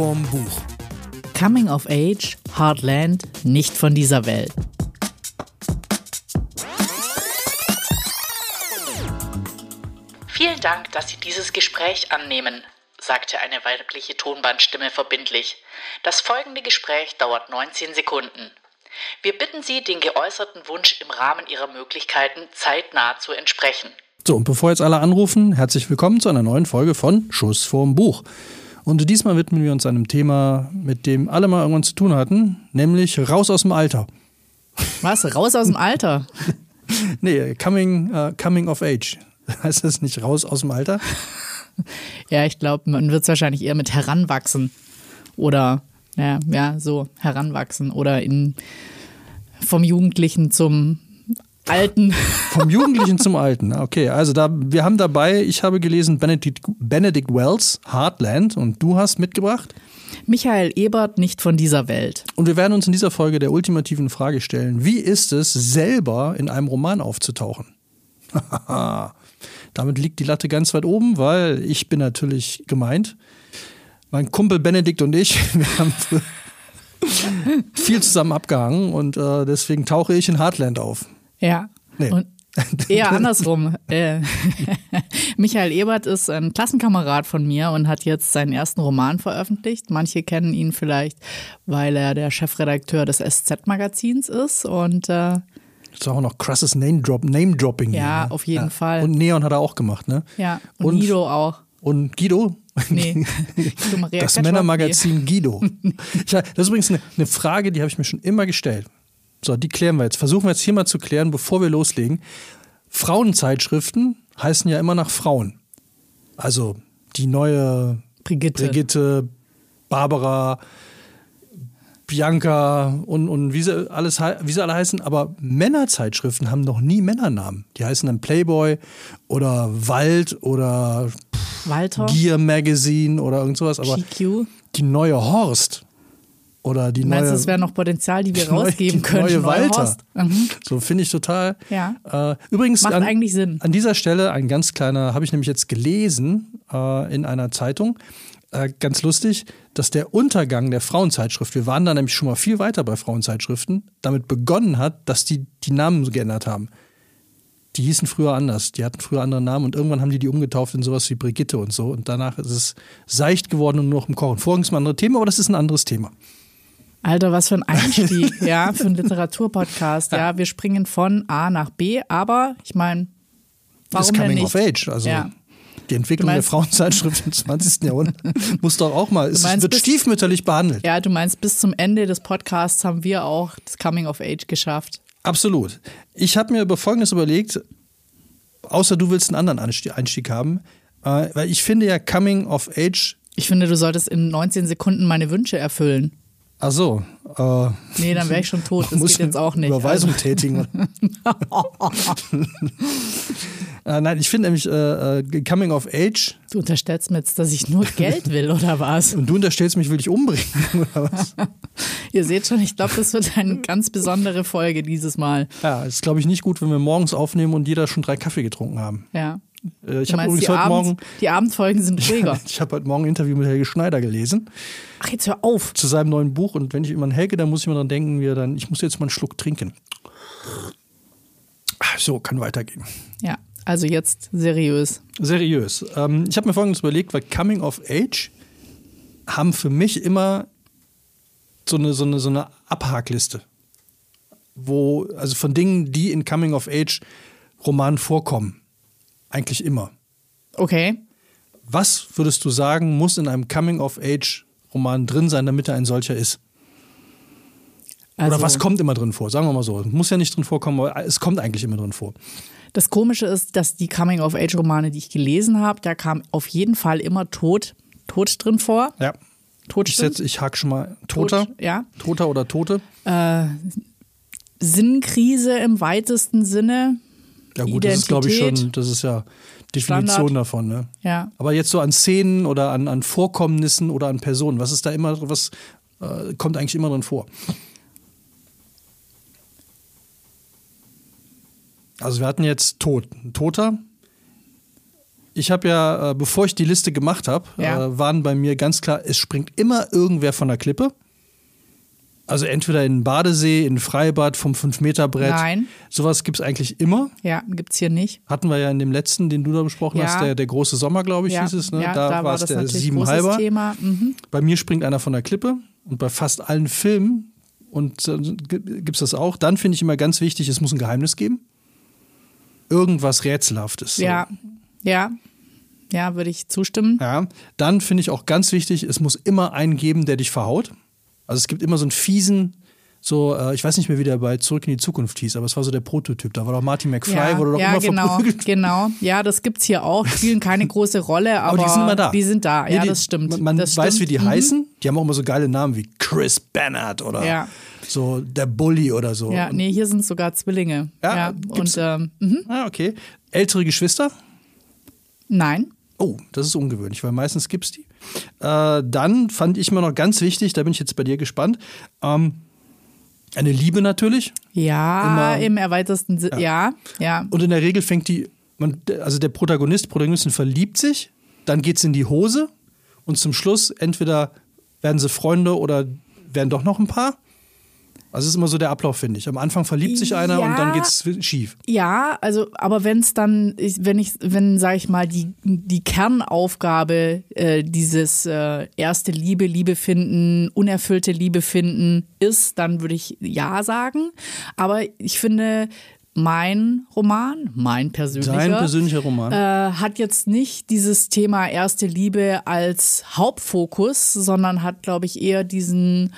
vorm Buch. Coming of Age, Heartland, nicht von dieser Welt. Vielen Dank, dass Sie dieses Gespräch annehmen, sagte eine weibliche Tonbandstimme verbindlich. Das folgende Gespräch dauert 19 Sekunden. Wir bitten Sie, den geäußerten Wunsch im Rahmen Ihrer Möglichkeiten zeitnah zu entsprechen. So, und bevor jetzt alle anrufen, herzlich willkommen zu einer neuen Folge von Schuss vorm Buch. Und diesmal widmen wir uns einem Thema, mit dem alle mal irgendwann zu tun hatten, nämlich raus aus dem Alter. Was? Raus aus dem Alter? nee, coming, uh, coming of age. Heißt das nicht raus aus dem Alter? ja, ich glaube, man wird es wahrscheinlich eher mit heranwachsen. Oder, ja, ja, so heranwachsen. Oder in, vom Jugendlichen zum Alten. Vom Jugendlichen zum Alten. Okay, also da, wir haben dabei, ich habe gelesen Benedict, Benedict Wells, Heartland, und du hast mitgebracht? Michael Ebert, nicht von dieser Welt. Und wir werden uns in dieser Folge der ultimativen Frage stellen, wie ist es, selber in einem Roman aufzutauchen? Damit liegt die Latte ganz weit oben, weil ich bin natürlich gemeint. Mein Kumpel Benedikt und ich, wir haben viel zusammen abgehangen und äh, deswegen tauche ich in Heartland auf. Ja. Nee. Und eher andersrum. Äh, Michael Ebert ist ein Klassenkamerad von mir und hat jetzt seinen ersten Roman veröffentlicht. Manche kennen ihn vielleicht, weil er der Chefredakteur des SZ-Magazins ist und äh, das ist auch noch krasses Name-Dropping. Name -Dropping ja, hier, auf jeden ja. Fall. Und Neon hat er auch gemacht, ne? Ja, und, und Guido auch. Und Guido? Nee. das Männermagazin Guido. Das ist übrigens eine, eine Frage, die habe ich mir schon immer gestellt. So, die klären wir jetzt. Versuchen wir jetzt hier mal zu klären, bevor wir loslegen. Frauenzeitschriften heißen ja immer nach Frauen. Also die neue Brigitte, Brigitte Barbara, Bianca und, und wie, sie alles, wie sie alle heißen. Aber Männerzeitschriften haben noch nie Männernamen. Die heißen dann Playboy oder Wald oder Walter. Gear Magazine oder irgend sowas. Aber GQ. die neue Horst oder die Meinst neue. es wäre noch Potenzial, die wir die rausgeben neue, können? Neue Walter. Mhm. So finde ich total. Ja. Äh, übrigens, Macht an, eigentlich Sinn. An dieser Stelle ein ganz kleiner, habe ich nämlich jetzt gelesen äh, in einer Zeitung. Äh, ganz lustig, dass der Untergang der Frauenzeitschrift, wir waren da nämlich schon mal viel weiter bei Frauenzeitschriften, damit begonnen hat, dass die die Namen geändert haben. Die hießen früher anders, die hatten früher andere Namen und irgendwann haben die die umgetauft in sowas wie Brigitte und so und danach ist es seicht geworden und nur noch im Kochen. Vorhin ist ein anderes Thema, aber das ist ein anderes Thema. Alter, was für ein Einstieg, ja, für einen Literaturpodcast. Ja, wir springen von A nach B, aber ich meine, warum das Coming denn of nicht? Age, also ja. die Entwicklung meinst, der Frauenzeitschrift im 20. Jahrhundert muss doch auch mal, es meinst, wird bis, stiefmütterlich behandelt. Ja, du meinst, bis zum Ende des Podcasts haben wir auch das Coming of Age geschafft. Absolut. Ich habe mir über Folgendes überlegt, außer du willst einen anderen Einstieg haben, äh, weil ich finde ja Coming of Age. Ich finde, du solltest in 19 Sekunden meine Wünsche erfüllen. Ach so. Äh, nee, dann wäre ich schon tot. Das geht jetzt auch nicht. Überweisung also. tätigen. äh, nein, ich finde nämlich äh, Coming of Age. Du unterstellst mir jetzt, dass ich nur Geld will, oder was? Und du unterstellst mich, will ich umbringen, oder was? Ihr seht schon, ich glaube, das wird eine ganz besondere Folge dieses Mal. Ja, ist, glaube ich, nicht gut, wenn wir morgens aufnehmen und jeder schon drei Kaffee getrunken haben. Ja. Äh, ich habe übrigens heute Abend, Morgen. Die Abendfolgen sind ruhiger. ich habe heute Morgen ein Interview mit Helge Schneider gelesen. Ach, jetzt hör auf. Zu seinem neuen Buch. Und wenn ich immer an Helge, dann muss ich immer dran denken, wie er dann, ich muss jetzt mal einen Schluck trinken. So, kann weitergehen. Ja, also jetzt seriös. Seriös. Ähm, ich habe mir folgendes überlegt, weil Coming of Age haben für mich immer so eine, so eine, so eine Abhakliste. Wo, also von Dingen, die in Coming of Age Romanen vorkommen. Eigentlich immer. Okay. Was würdest du sagen, muss in einem Coming-of-Age-Roman drin sein, damit er ein solcher ist? Also, Oder was kommt immer drin vor? Sagen wir mal so. Muss ja nicht drin vorkommen, aber es kommt eigentlich immer drin vor. Das Komische ist, dass die Coming-of-Age-Romane, die ich gelesen habe, da kam auf jeden Fall immer Tod, Tod drin vor. Ja. Tod ich, setz, ich hake schon mal Toter. Tod, ja. Toter oder Tote. Äh, Sinnkrise im weitesten Sinne. Ja gut, Identität. das ist glaube ich schon, das ist ja Definition Standard. davon. Ne? Ja. Aber jetzt so an Szenen oder an, an Vorkommnissen oder an Personen, was ist da immer, was äh, kommt eigentlich immer drin vor? Also wir hatten jetzt Tod, ein Toter. Ich habe ja, äh, bevor ich die Liste gemacht habe, Ja. äh, waren bei mir ganz klar, es springt immer irgendwer von der Klippe. Also entweder in Badesee, in Freibad vom 5-Meter-Brett. Nein. Sowas gibt es eigentlich immer. Ja, gibt's hier nicht. Hatten wir ja in dem letzten, den du da besprochen Ja. hast, der, der große Sommer, glaube ich, ja, hieß es. Ne? ja, da, war es das der Siebenhalber. Thema. Mhm. Bei mir springt einer von der Klippe und bei fast allen Filmen und äh, gibt es das auch. Dann finde ich immer ganz wichtig, es muss ein Geheimnis geben. Irgendwas Rätselhaftes. so. Ja, ja, ja, würde ich zustimmen. Ja, dann finde ich auch ganz wichtig, es muss immer einen geben, der dich verhaut. Also es gibt immer so einen fiesen, so, äh, ich weiß nicht mehr, wie der bei Zurück in die Zukunft hieß, aber es war so der Prototyp. Da war doch Martin McFly, ja, wurde doch ja, immer genau, verprügelt. genau. Ja, das gibt's hier auch. Spielen keine große Rolle, aber, Aber die sind immer da. Die sind da, Nee, ja, die- das stimmt. Man, man das weiß, stimmt. wie die Mhm. heißen. Die haben auch immer so geile Namen wie Chris Bannard oder Ja. so der Bully oder so. Ja, nee, hier sind sogar Zwillinge. Ja, Ja, und ähm, mhm. Ah, okay. Ältere Geschwister? nein. Oh, das ist ungewöhnlich, weil meistens gibt es die. Äh, dann fand ich mir noch ganz wichtig, da bin ich jetzt bei dir gespannt, ähm, eine Liebe natürlich. Ja, Immer- im erweiterten Sinne. Ja, ja. Und in der Regel fängt die, man, also der Protagonist, Protagonistin verliebt sich, dann geht es in die Hose und zum Schluss entweder werden sie Freunde oder werden doch noch ein Paar. Also es ist immer so der Ablauf, finde ich. Am Anfang verliebt sich einer Ja. und dann geht es schief. Ja, also, aber wenn es dann, wenn ich, wenn, sag ich mal, die, die Kernaufgabe äh, dieses äh, erste Liebe, Liebe finden, unerfüllte Liebe finden ist, dann würde ich ja sagen. Aber ich finde, mein Roman, mein persönlicher, Sein persönlicher Roman. äh, hat jetzt nicht dieses Thema erste Liebe als Hauptfokus, sondern hat, glaube ich, eher diesen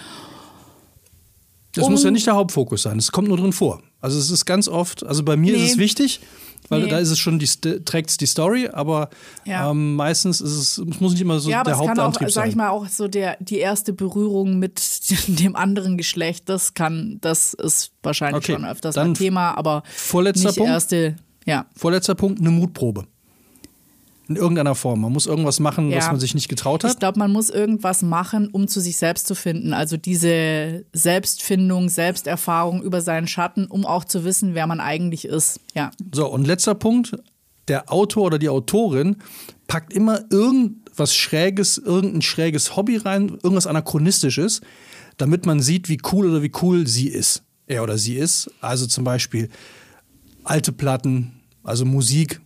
Das um- muss ja nicht der Hauptfokus sein. Es kommt nur drin vor. Also es ist ganz oft, also bei mir Nee. ist es wichtig, weil Nee. da ist es schon, die, trägt es die Story, aber Ja. ähm, meistens ist es, es muss nicht immer so ja, aber der es kann auch, Hauptantrieb sag ich sein. mal, auch so der, die erste Berührung mit dem anderen Geschlecht, das kann, das ist wahrscheinlich Okay, schon öfters dann ein Thema, aber vorletzter nicht Punkt. erste, ja. Vorletzter Punkt, eine Mutprobe. In irgendeiner Form. Man muss irgendwas machen, Ja. was man sich nicht getraut Ich hat. glaube, man muss irgendwas machen, um zu sich selbst zu finden. Also diese Selbstfindung, Selbsterfahrung über seinen Schatten, um auch zu wissen, wer man eigentlich ist. Ja. So, und letzter Punkt. Der Autor oder die Autorin packt immer irgendwas Schräges, irgendein schräges Hobby rein, irgendwas Anachronistisches, damit man sieht, wie cool oder wie cool sie ist. Er oder sie ist. Also zum Beispiel alte Platten, also Musik.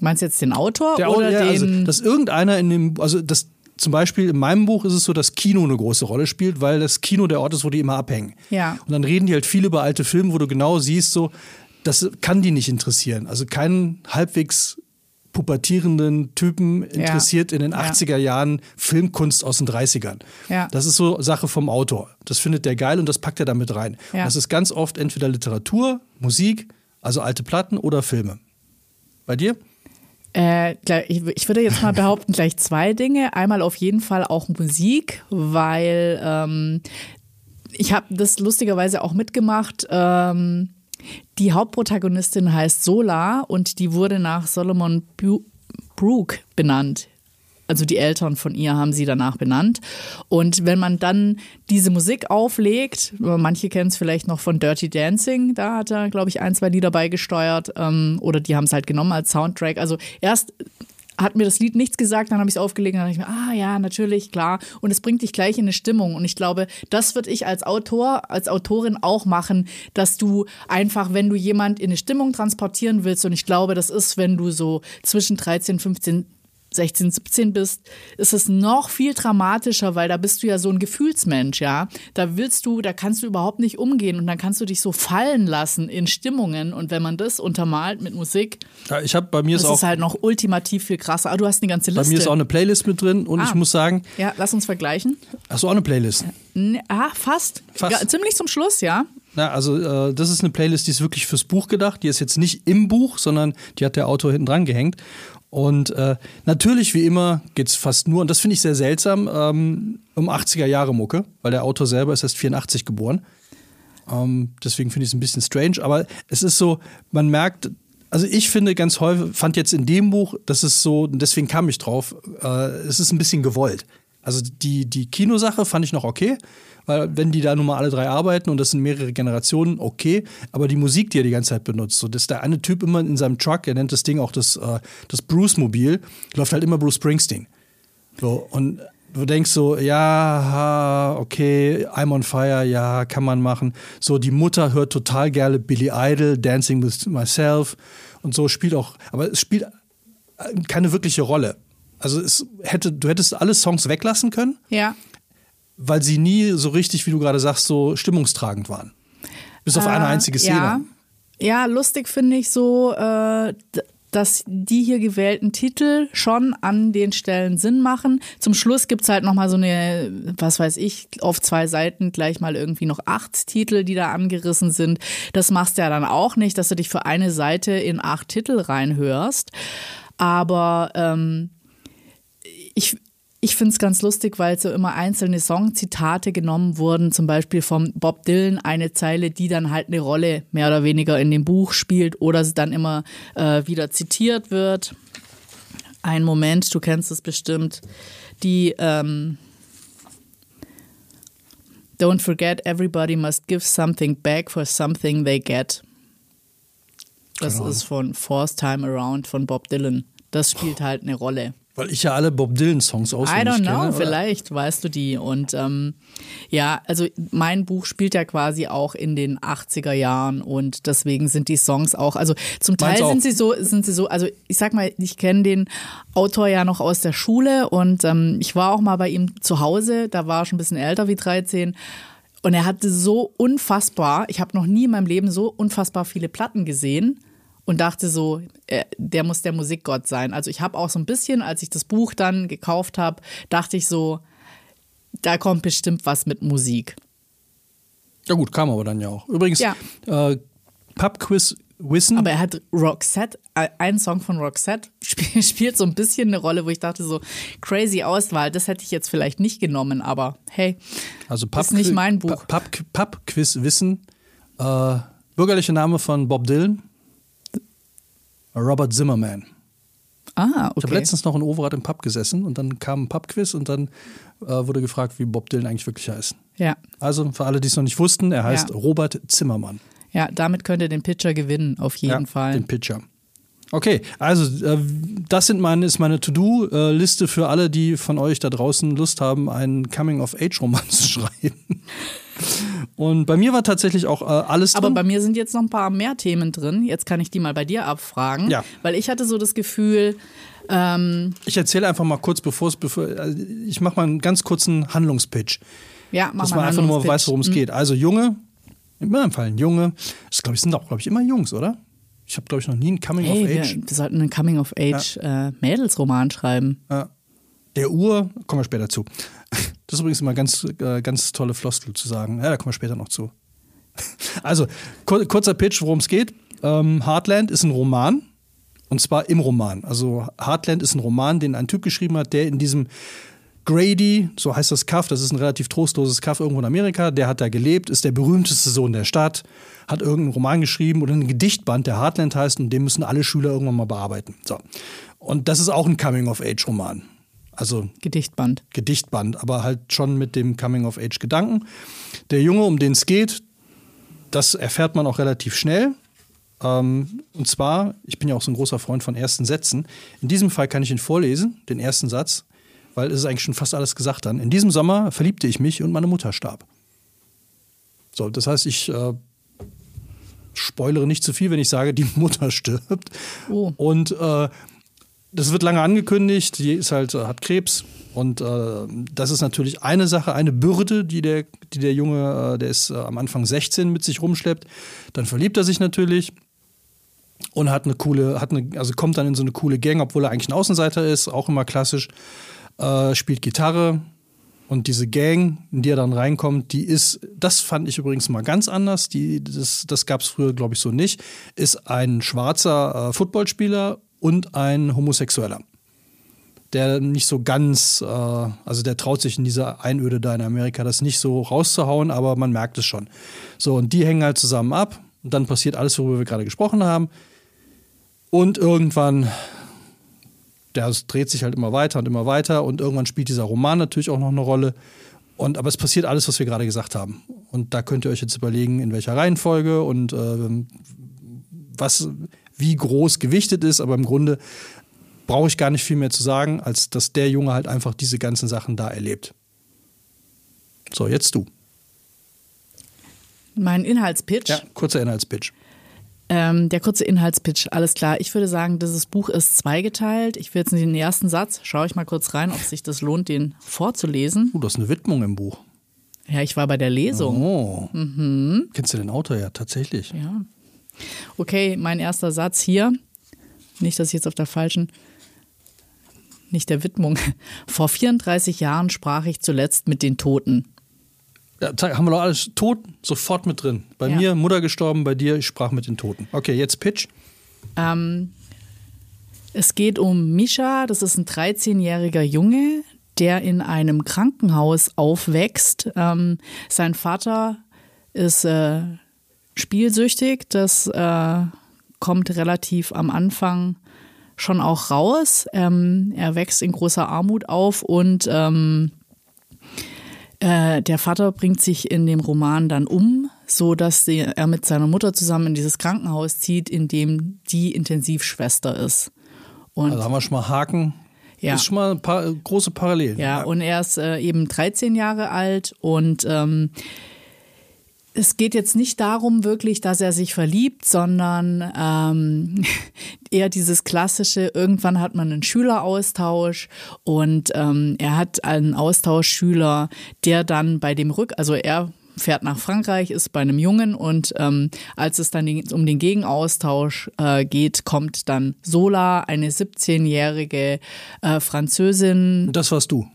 Meinst du jetzt den Autor Der oder ja, also, den? dass irgendeiner in dem, also das zum Beispiel in meinem Buch ist es so, dass Kino eine große Rolle spielt, weil das Kino der Ort ist, wo die immer abhängen. Ja. Und dann reden die halt viel über alte Filme, wo du genau siehst, so, das kann die nicht interessieren. Also keinen halbwegs pubertierenden Typen interessiert in den Ja. 80er Jahren Filmkunst aus den 30ern. Ja. Das ist so Sache vom Autor. Das findet der geil und das packt er damit rein. Ja. Das ist ganz oft entweder Literatur, Musik, also alte Platten oder Filme. Bei dir? Äh, ich würde jetzt mal behaupten, gleich zwei Dinge. Einmal auf jeden Fall auch Musik, weil ähm, ich habe das lustigerweise auch mitgemacht. Ähm, die Hauptprotagonistin heißt Sola und die wurde nach Solomon Bu Brooke benannt. Also die Eltern von ihr haben sie danach benannt. Und wenn man dann diese Musik auflegt, manche kennen es vielleicht noch von Dirty Dancing, da hat er, glaube ich, ein, zwei Lieder beigesteuert ähm, oder die haben es halt genommen als Soundtrack. Also erst hat mir das Lied nichts gesagt, dann habe ich es aufgelegt und dann dachte ich mir, ah ja, natürlich, klar. Und es bringt dich gleich in eine Stimmung. Und ich glaube, das würde ich als Autor, als Autorin auch machen, dass du einfach, wenn du jemand in eine Stimmung transportieren willst, und ich glaube, das ist, wenn du so zwischen 13, 15, 16, 17 bist, ist es noch viel dramatischer, weil da bist du ja so ein Gefühlsmensch, ja. Da willst du, da kannst du überhaupt nicht umgehen und dann kannst du dich so fallen lassen in Stimmungen und wenn man das untermalt mit Musik, Ja, ich habe bei mir ist das auch ist halt noch ultimativ viel krasser. Aber du hast eine ganze bei Liste. mir ist auch eine Playlist mit drin und Ah. ich muss sagen, ja, lass uns vergleichen. hast du auch eine Playlist? Ah, fast. Fast. Ja, ziemlich zum Schluss, ja. Na, also äh, das ist eine Playlist, die ist wirklich fürs Buch gedacht. Die ist jetzt nicht im Buch, sondern die hat der Autor hinten dran gehängt. Und äh, natürlich, wie immer, geht es fast nur, und das finde ich sehr seltsam, ähm, um 80er Jahre Mucke, weil der Autor selber ist erst 84 geboren. Ähm, deswegen finde ich es ein bisschen strange, aber es ist so, man merkt, also ich finde ganz häufig, fand jetzt in dem Buch, das ist so, deswegen kam ich drauf, äh, es ist ein bisschen gewollt. Also die, die Kinosache fand ich noch okay, weil wenn die da nun mal alle drei arbeiten und das sind mehrere Generationen, okay. Aber die Musik, die er die ganze Zeit benutzt, so dass der eine Typ immer in seinem Truck, er nennt das Ding auch das, äh, das Bruce-Mobil, läuft halt immer Bruce Springsteen. So, und du denkst so, ja, okay, I'm on fire, ja, kann man machen. So, die Mutter hört total gerne Billy Idol, Dancing with Myself und so spielt auch, aber es spielt keine wirkliche Rolle. Also es hätte, du hättest alle Songs weglassen können. Ja. Weil sie nie so richtig, wie du gerade sagst, so stimmungstragend waren. Bis auf äh, eine einzige Szene. Ja, ja lustig finde ich so, äh, dass die hier gewählten Titel schon an den Stellen Sinn machen. Zum Schluss gibt es halt nochmal so eine, was weiß ich, auf zwei Seiten gleich mal irgendwie noch acht Titel, die da angerissen sind. Das machst du ja dann auch nicht, dass du dich für eine Seite in acht Titel reinhörst. Aber ähm, ich, ich finde es ganz lustig, weil so immer einzelne Songzitate genommen wurden, zum Beispiel vom Bob Dylan eine Zeile, die dann halt eine Rolle mehr oder weniger in dem Buch spielt oder sie dann immer äh, wieder zitiert wird. Ein Moment, du kennst es bestimmt, die ähm, Don't forget, everybody must give something back for something they get. Das genau. ist von Forced Time Around von Bob Dylan. Das spielt halt eine Rolle. Weil ich ja alle Bob Dylan-Songs auswendig I don't know, kenne, vielleicht weißt du die. Und ähm, ja, also mein Buch spielt ja quasi auch in den 80er Jahren und deswegen sind die Songs auch, also zum Teil sind sie so, sind sie so, also ich sag mal, ich kenne den Autor ja noch aus der Schule und ähm, ich war auch mal bei ihm zu Hause, da war er schon ein bisschen älter wie 13 und er hatte so unfassbar, ich habe noch nie in meinem Leben so unfassbar viele Platten gesehen und dachte so, äh, der muss der Musikgott sein. Also ich habe auch so ein bisschen, als ich das Buch dann gekauft habe, dachte ich so, da kommt bestimmt was mit Musik. Ja gut, kam aber dann ja auch. Übrigens, ja. äh, Pubquiz Wissen. Aber er hat Roxette, äh, ein Song von Roxette spiel, spielt so ein bisschen eine Rolle, wo ich dachte so, crazy Auswahl, das hätte ich jetzt vielleicht nicht genommen, aber hey, also Pub ist nicht mein Buch. Pubquiz Pub Wissen, äh, bürgerlicher Name von Bob Dylan, Robert Zimmerman. Ah, okay. Ich habe letztens noch in Overath im Pub gesessen und dann kam ein Pubquiz und dann äh, wurde gefragt, wie Bob Dylan eigentlich wirklich heißt. Ja. Also für alle, die es noch nicht wussten, er heißt ja. Robert Zimmermann. Ja, damit könnt ihr den Pitcher gewinnen, auf jeden ja, Fall. Den Pitcher. Okay, also äh, das sind meine, ist meine To-Do-Liste für alle, die von euch da draußen Lust haben, einen Coming-of-Age-Roman zu schreiben. Und bei mir war tatsächlich auch äh, alles drin. Aber bei mir sind jetzt noch ein paar mehr Themen drin. Jetzt kann ich die mal bei dir abfragen. Ja. Weil ich hatte so das Gefühl. Ähm ich erzähle einfach mal kurz, bevor es. Bevor, also ich mache mal einen ganz kurzen Handlungspitch. Ja, mach Dass man einfach nur weiß, worum es mhm. geht. Also Junge, in meinem Fall ein Junge. Das glaube ich sind auch, glaube ich, immer Jungs, oder? Ich habe, glaube ich, noch nie einen Coming hey, of Age. Wir, wir sollten einen Coming of Age ja. äh, Mädelsroman schreiben. Ja. Der Uhr, kommen wir später zu. Das ist übrigens immer ganz, äh, ganz tolle Floskel zu sagen. Ja, da kommen wir später noch zu. Also, kur kurzer Pitch, worum es geht. Ähm, Heartland ist ein Roman. Und zwar im Roman. Also, Heartland ist ein Roman, den ein Typ geschrieben hat, der in diesem Grady, so heißt das Kaff, das ist ein relativ trostloses Kaff irgendwo in Amerika, der hat da gelebt, ist der berühmteste Sohn der Stadt, hat irgendeinen Roman geschrieben oder ein Gedichtband, der Heartland heißt und den müssen alle Schüler irgendwann mal bearbeiten. So. Und das ist auch ein Coming-of-Age-Roman. Also Gedichtband. Gedichtband, aber halt schon mit dem Coming-of-Age-Gedanken. Der Junge, um den es geht, das erfährt man auch relativ schnell. Ähm, und zwar, ich bin ja auch so ein großer Freund von ersten Sätzen. In diesem Fall kann ich ihn vorlesen, den ersten Satz, weil es ist eigentlich schon fast alles gesagt dann. In diesem Sommer verliebte ich mich und meine Mutter starb. So, das heißt, ich äh, spoilere nicht zu viel, wenn ich sage, die Mutter stirbt. Oh. Und äh, das wird lange angekündigt, die ist halt, äh, hat Krebs. Und äh, das ist natürlich eine Sache, eine Bürde, die der, die der Junge, äh, der ist äh, am Anfang 16 mit sich rumschleppt. Dann verliebt er sich natürlich und hat eine coole, hat eine, also kommt dann in so eine coole Gang, obwohl er eigentlich ein Außenseiter ist, auch immer klassisch, äh, spielt Gitarre. Und diese Gang, in die er dann reinkommt, die ist, das fand ich übrigens mal ganz anders, die, das, das gab es früher, glaube ich, so nicht, ist ein schwarzer äh, Footballspieler und ein Homosexueller. Der nicht so ganz, äh, also der traut sich in dieser Einöde da in Amerika, das nicht so rauszuhauen, aber man merkt es schon. So, und die hängen halt zusammen ab und dann passiert alles, worüber wir gerade gesprochen haben. Und irgendwann der dreht sich halt immer weiter und immer weiter und irgendwann spielt dieser Roman natürlich auch noch eine Rolle. Und, aber es passiert alles, was wir gerade gesagt haben. Und da könnt ihr euch jetzt überlegen, in welcher Reihenfolge und äh, was, wie groß gewichtet ist. Aber im Grunde brauche ich gar nicht viel mehr zu sagen, als dass der Junge halt einfach diese ganzen Sachen da erlebt. So, jetzt du. Mein Inhaltspitch. Ja, kurzer Inhaltspitch. Ähm, der kurze Inhaltspitch, alles klar. Ich würde sagen, dieses Buch ist zweigeteilt. Ich will jetzt in den ersten Satz, schaue ich mal kurz rein, ob sich das lohnt, den vorzulesen. Uh, das ist eine Widmung im Buch. Ja, ich war bei der Lesung. Oh. Mhm. Kennst du den Autor ja tatsächlich? Ja. Okay, mein erster Satz hier. Nicht, dass ich jetzt auf der falschen, nicht der Widmung. Vor 34 Jahren sprach ich zuletzt mit den Toten. Ja, haben wir doch alles tot, sofort mit drin. Bei ja. mir, Mutter gestorben, bei dir, ich sprach mit den Toten. Okay, jetzt Pitch. Ähm, es geht um Misha, das ist ein 13-jähriger Junge, der in einem Krankenhaus aufwächst. Ähm, sein Vater ist äh, spielsüchtig, das äh, kommt relativ am Anfang schon auch raus. Ähm, er wächst in großer Armut auf und ähm, äh, der Vater bringt sich in dem Roman dann um, so dass er mit seiner Mutter zusammen in dieses Krankenhaus zieht, in dem die Intensivschwester ist. Und also haben wir schon mal Haken. Ja. Das ist schon mal ein paar große Parallelen. Ja, und er ist äh, eben 13 Jahre alt und ähm, es geht jetzt nicht darum wirklich, dass er sich verliebt, sondern ähm, eher dieses klassische, irgendwann hat man einen Schüleraustausch und ähm, er hat einen Austauschschüler, der dann bei dem Rück, also er fährt nach Frankreich, ist bei einem Jungen und ähm, als es dann um den Gegenaustausch äh, geht, kommt dann Sola, eine 17-jährige äh, Französin. Das warst du.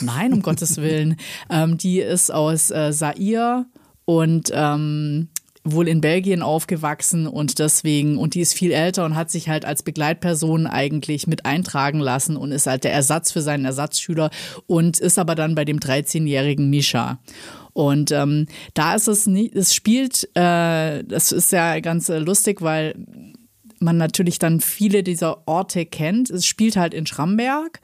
Nein, um Gottes Willen. Ähm, die ist aus äh, Sair und ähm, wohl in Belgien aufgewachsen und deswegen, und die ist viel älter und hat sich halt als Begleitperson eigentlich mit eintragen lassen und ist halt der Ersatz für seinen Ersatzschüler und ist aber dann bei dem 13-jährigen Misha. Und ähm, da ist es nicht, es spielt, äh, das ist ja ganz äh, lustig, weil man natürlich dann viele dieser Orte kennt. Es spielt halt in Schramberg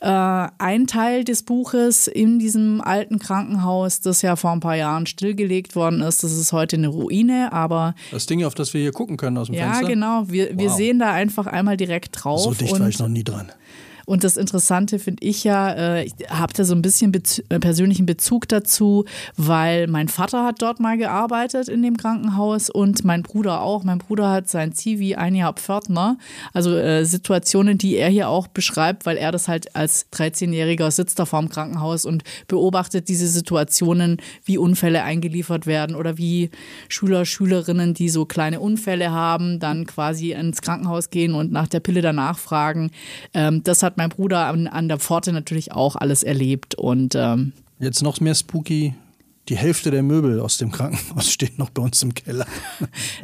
äh, ein Teil des Buches in diesem alten Krankenhaus, das ja vor ein paar Jahren stillgelegt worden ist. Das ist heute eine Ruine, aber. Das Ding, auf das wir hier gucken können aus dem ja, Fenster? Ja, genau. Wir, wow. wir sehen da einfach einmal direkt drauf. So dicht war ich noch nie dran. Und das Interessante finde ich ja, äh, ich habe da so ein bisschen Bez äh, persönlichen Bezug dazu, weil mein Vater hat dort mal gearbeitet in dem Krankenhaus und mein Bruder auch. Mein Bruder hat sein Zivi ein Jahr Pförtner. Also äh, Situationen, die er hier auch beschreibt, weil er das halt als 13-Jähriger sitzt da vorm Krankenhaus und beobachtet diese Situationen, wie Unfälle eingeliefert werden oder wie Schüler, Schülerinnen, die so kleine Unfälle haben, dann quasi ins Krankenhaus gehen und nach der Pille danach fragen. Ähm, das hat mein Bruder an, an der Pforte natürlich auch alles erlebt und ähm, Jetzt noch mehr spooky die Hälfte der Möbel aus dem Krankenhaus steht noch bei uns im Keller.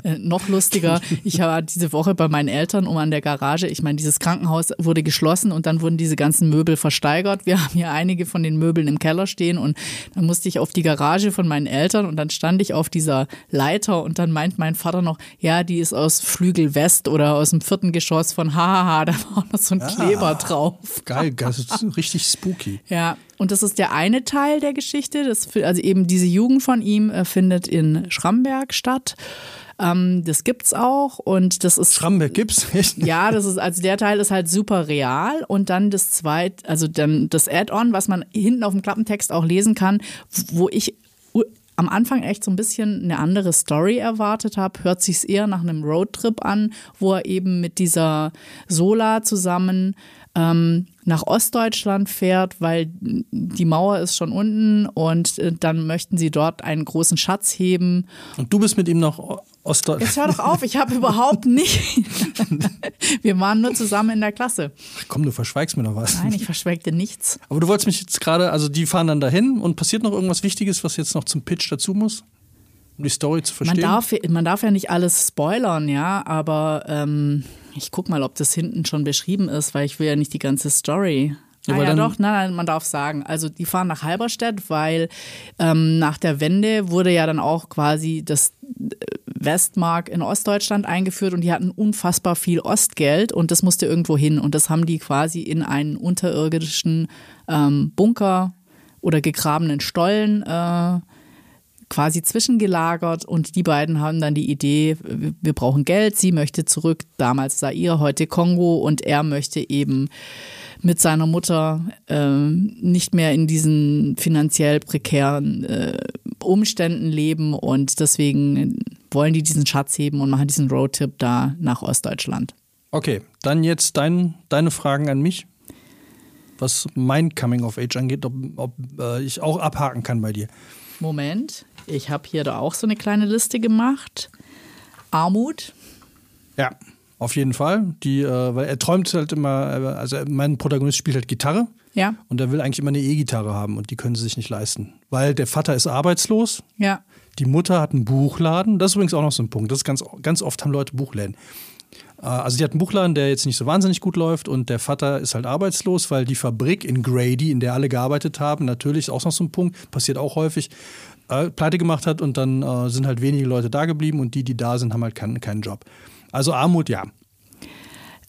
Äh, noch lustiger, ich war diese Woche bei meinen Eltern um an der Garage. Ich meine, dieses Krankenhaus wurde geschlossen und dann wurden diese ganzen Möbel versteigert. Wir haben hier einige von den Möbeln im Keller stehen und dann musste ich auf die Garage von meinen Eltern und dann stand ich auf dieser Leiter und dann meint mein Vater noch, ja, die ist aus Flügel West oder aus dem vierten Geschoss von Hahaha, da war noch so ein ah, Kleber drauf. Geil, das ist richtig spooky. Ja, und das ist der eine Teil der Geschichte. Das, also eben diese Jugend von ihm äh, findet in Schramberg statt. Ähm, das gibt's auch und das ist. Schramberg gibt's? Echt? Ja, das ist, also der Teil ist halt super real und dann das zweite, also dann das Add-on, was man hinten auf dem Klappentext auch lesen kann, wo ich am Anfang echt so ein bisschen eine andere Story erwartet habe, hört sich's eher nach einem Roadtrip an, wo er eben mit dieser Sola zusammen ähm, nach Ostdeutschland fährt, weil die Mauer ist schon unten und äh, dann möchten sie dort einen großen Schatz heben. Und du bist mit ihm nach Ostdeutschland? Jetzt hör doch auf, ich habe überhaupt nicht. Wir waren nur zusammen in der Klasse. Ach komm, du verschweigst mir noch was. Nein, ich verschweigte nichts. Aber du wolltest mich jetzt gerade, also die fahren dann dahin und passiert noch irgendwas Wichtiges, was jetzt noch zum Pitch dazu muss? um die Story zu verstehen? Man darf, man darf ja nicht alles spoilern, ja, aber ähm, ich guck mal, ob das hinten schon beschrieben ist, weil ich will ja nicht die ganze Story. Ja, ah, ja doch, nein, nein, man darf sagen. Also die fahren nach Halberstadt, weil ähm, nach der Wende wurde ja dann auch quasi das Westmark in Ostdeutschland eingeführt und die hatten unfassbar viel Ostgeld und das musste irgendwo hin. Und das haben die quasi in einen unterirdischen ähm, Bunker oder gegrabenen Stollen äh, quasi zwischengelagert und die beiden haben dann die Idee, wir brauchen Geld, sie möchte zurück, damals Zaire, heute Kongo und er möchte eben mit seiner Mutter äh, nicht mehr in diesen finanziell prekären äh, Umständen leben und deswegen wollen die diesen Schatz heben und machen diesen Roadtrip da nach Ostdeutschland. Okay, dann jetzt dein, deine Fragen an mich, was mein Coming of Age angeht, ob, ob äh, ich auch abhaken kann bei dir. Moment, ich habe hier da auch so eine kleine Liste gemacht. Armut. Ja. Auf jeden Fall. Die, äh, weil er träumt halt immer, äh, also mein Protagonist spielt halt Gitarre. Ja. Und er will eigentlich immer eine E-Gitarre haben und die können sie sich nicht leisten. Weil der Vater ist arbeitslos. Ja. Die Mutter hat einen Buchladen. Das ist übrigens auch noch so ein Punkt. Das ist ganz, ganz oft haben Leute Buchläden. Äh, also die hat einen Buchladen, der jetzt nicht so wahnsinnig gut läuft und der Vater ist halt arbeitslos, weil die Fabrik in Grady, in der alle gearbeitet haben, natürlich ist auch noch so ein Punkt, passiert auch häufig, äh, pleite gemacht hat und dann äh, sind halt wenige Leute da geblieben und die, die da sind, haben halt keinen, keinen Job. Also Armut, ja.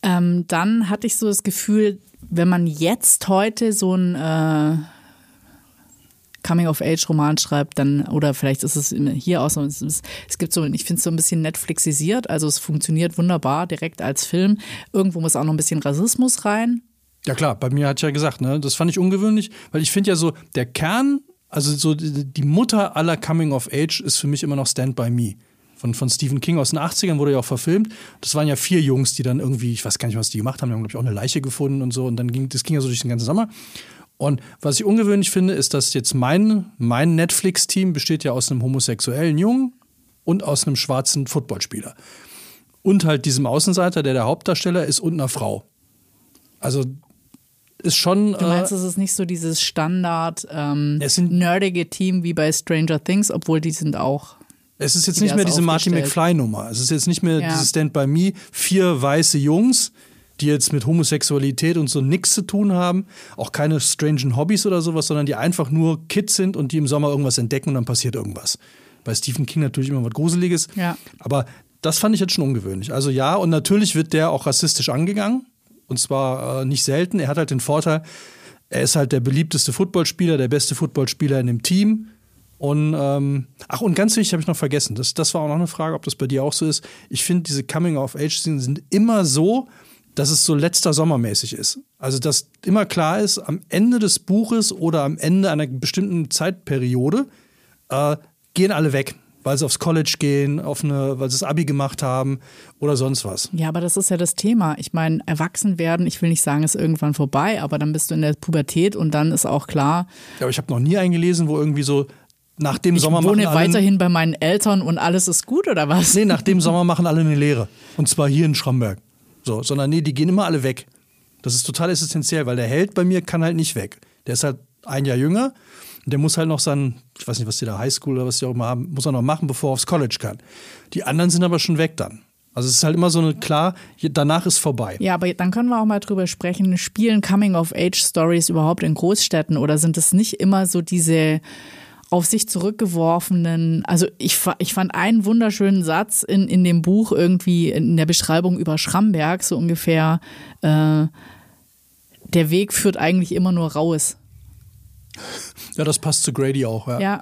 Ähm, dann hatte ich so das Gefühl, wenn man jetzt heute so ein äh, Coming-of-Age-Roman schreibt, dann, oder vielleicht ist es hier auch so, es, es gibt so, ich finde es so ein bisschen Netflixisiert, also es funktioniert wunderbar direkt als Film. Irgendwo muss auch noch ein bisschen Rassismus rein. Ja klar, bei mir hat ja gesagt, ne, das fand ich ungewöhnlich, weil ich finde ja so, der Kern, also so die Mutter aller Coming-of-Age ist für mich immer noch Stand By Me von, von Stephen King aus den 80ern, wurde ja auch verfilmt. Das waren ja vier Jungs, die dann irgendwie, ich weiß gar nicht, was die gemacht haben, die haben, glaube ich, auch eine Leiche gefunden und so. Und dann ging, das ging ja so durch den ganzen Sommer. Und was ich ungewöhnlich finde, ist, dass jetzt mein, mein Netflix-Team besteht ja aus einem homosexuellen Jungen und aus einem schwarzen Footballspieler. Und halt diesem Außenseiter, der der Hauptdarsteller ist, und einer Frau. Also ist schon. Du meinst, äh, es ist nicht so dieses Standard ähm, nerdige Team wie bei Stranger Things, obwohl die sind auch es ist jetzt nicht mehr diese Marty McFly-Nummer. Es ist jetzt nicht mehr ja. dieses Stand by Me, vier weiße Jungs, die jetzt mit Homosexualität und so nichts zu tun haben, auch keine strangen Hobbys oder sowas, sondern die einfach nur Kids sind und die im Sommer irgendwas entdecken und dann passiert irgendwas. Bei Stephen King natürlich immer was Gruseliges. Ja. Aber das fand ich jetzt schon ungewöhnlich. Also ja, und natürlich wird der auch rassistisch angegangen. Und zwar äh, nicht selten. Er hat halt den Vorteil, er ist halt der beliebteste Footballspieler, der beste Footballspieler in dem Team. Und ähm, ach, und ganz wichtig habe ich noch vergessen. Das, das war auch noch eine Frage, ob das bei dir auch so ist. Ich finde, diese Coming-of-Age-Szenen sind immer so, dass es so letzter Sommermäßig ist. Also, dass immer klar ist, am Ende des Buches oder am Ende einer bestimmten Zeitperiode äh, gehen alle weg weil sie aufs College gehen, auf eine, weil sie das Abi gemacht haben oder sonst was. Ja, aber das ist ja das Thema. Ich meine, erwachsen werden, ich will nicht sagen, ist irgendwann vorbei, aber dann bist du in der Pubertät und dann ist auch klar. Ja, aber ich habe noch nie eingelesen, wo irgendwie so nach dem ich Sommer machen wohne weiterhin bei meinen Eltern und alles ist gut oder was? Nee, nach dem Sommer machen alle eine Lehre. Und zwar hier in Schramberg. So, sondern nee, die gehen immer alle weg. Das ist total essentiell, weil der Held bei mir kann halt nicht weg. Der ist halt ein Jahr jünger der muss halt noch sein, ich weiß nicht, was die da Highschool oder was die auch immer haben, muss er noch machen, bevor er aufs College kann. Die anderen sind aber schon weg dann. Also es ist halt immer so eine klar, danach ist vorbei. Ja, aber dann können wir auch mal drüber sprechen, spielen Coming-of-Age-Stories überhaupt in Großstädten oder sind es nicht immer so diese auf sich zurückgeworfenen, also ich, ich fand einen wunderschönen Satz in, in dem Buch irgendwie in der Beschreibung über Schramberg, so ungefähr, äh, der Weg führt eigentlich immer nur raus. Ja, das passt zu Grady auch, ja. Ja,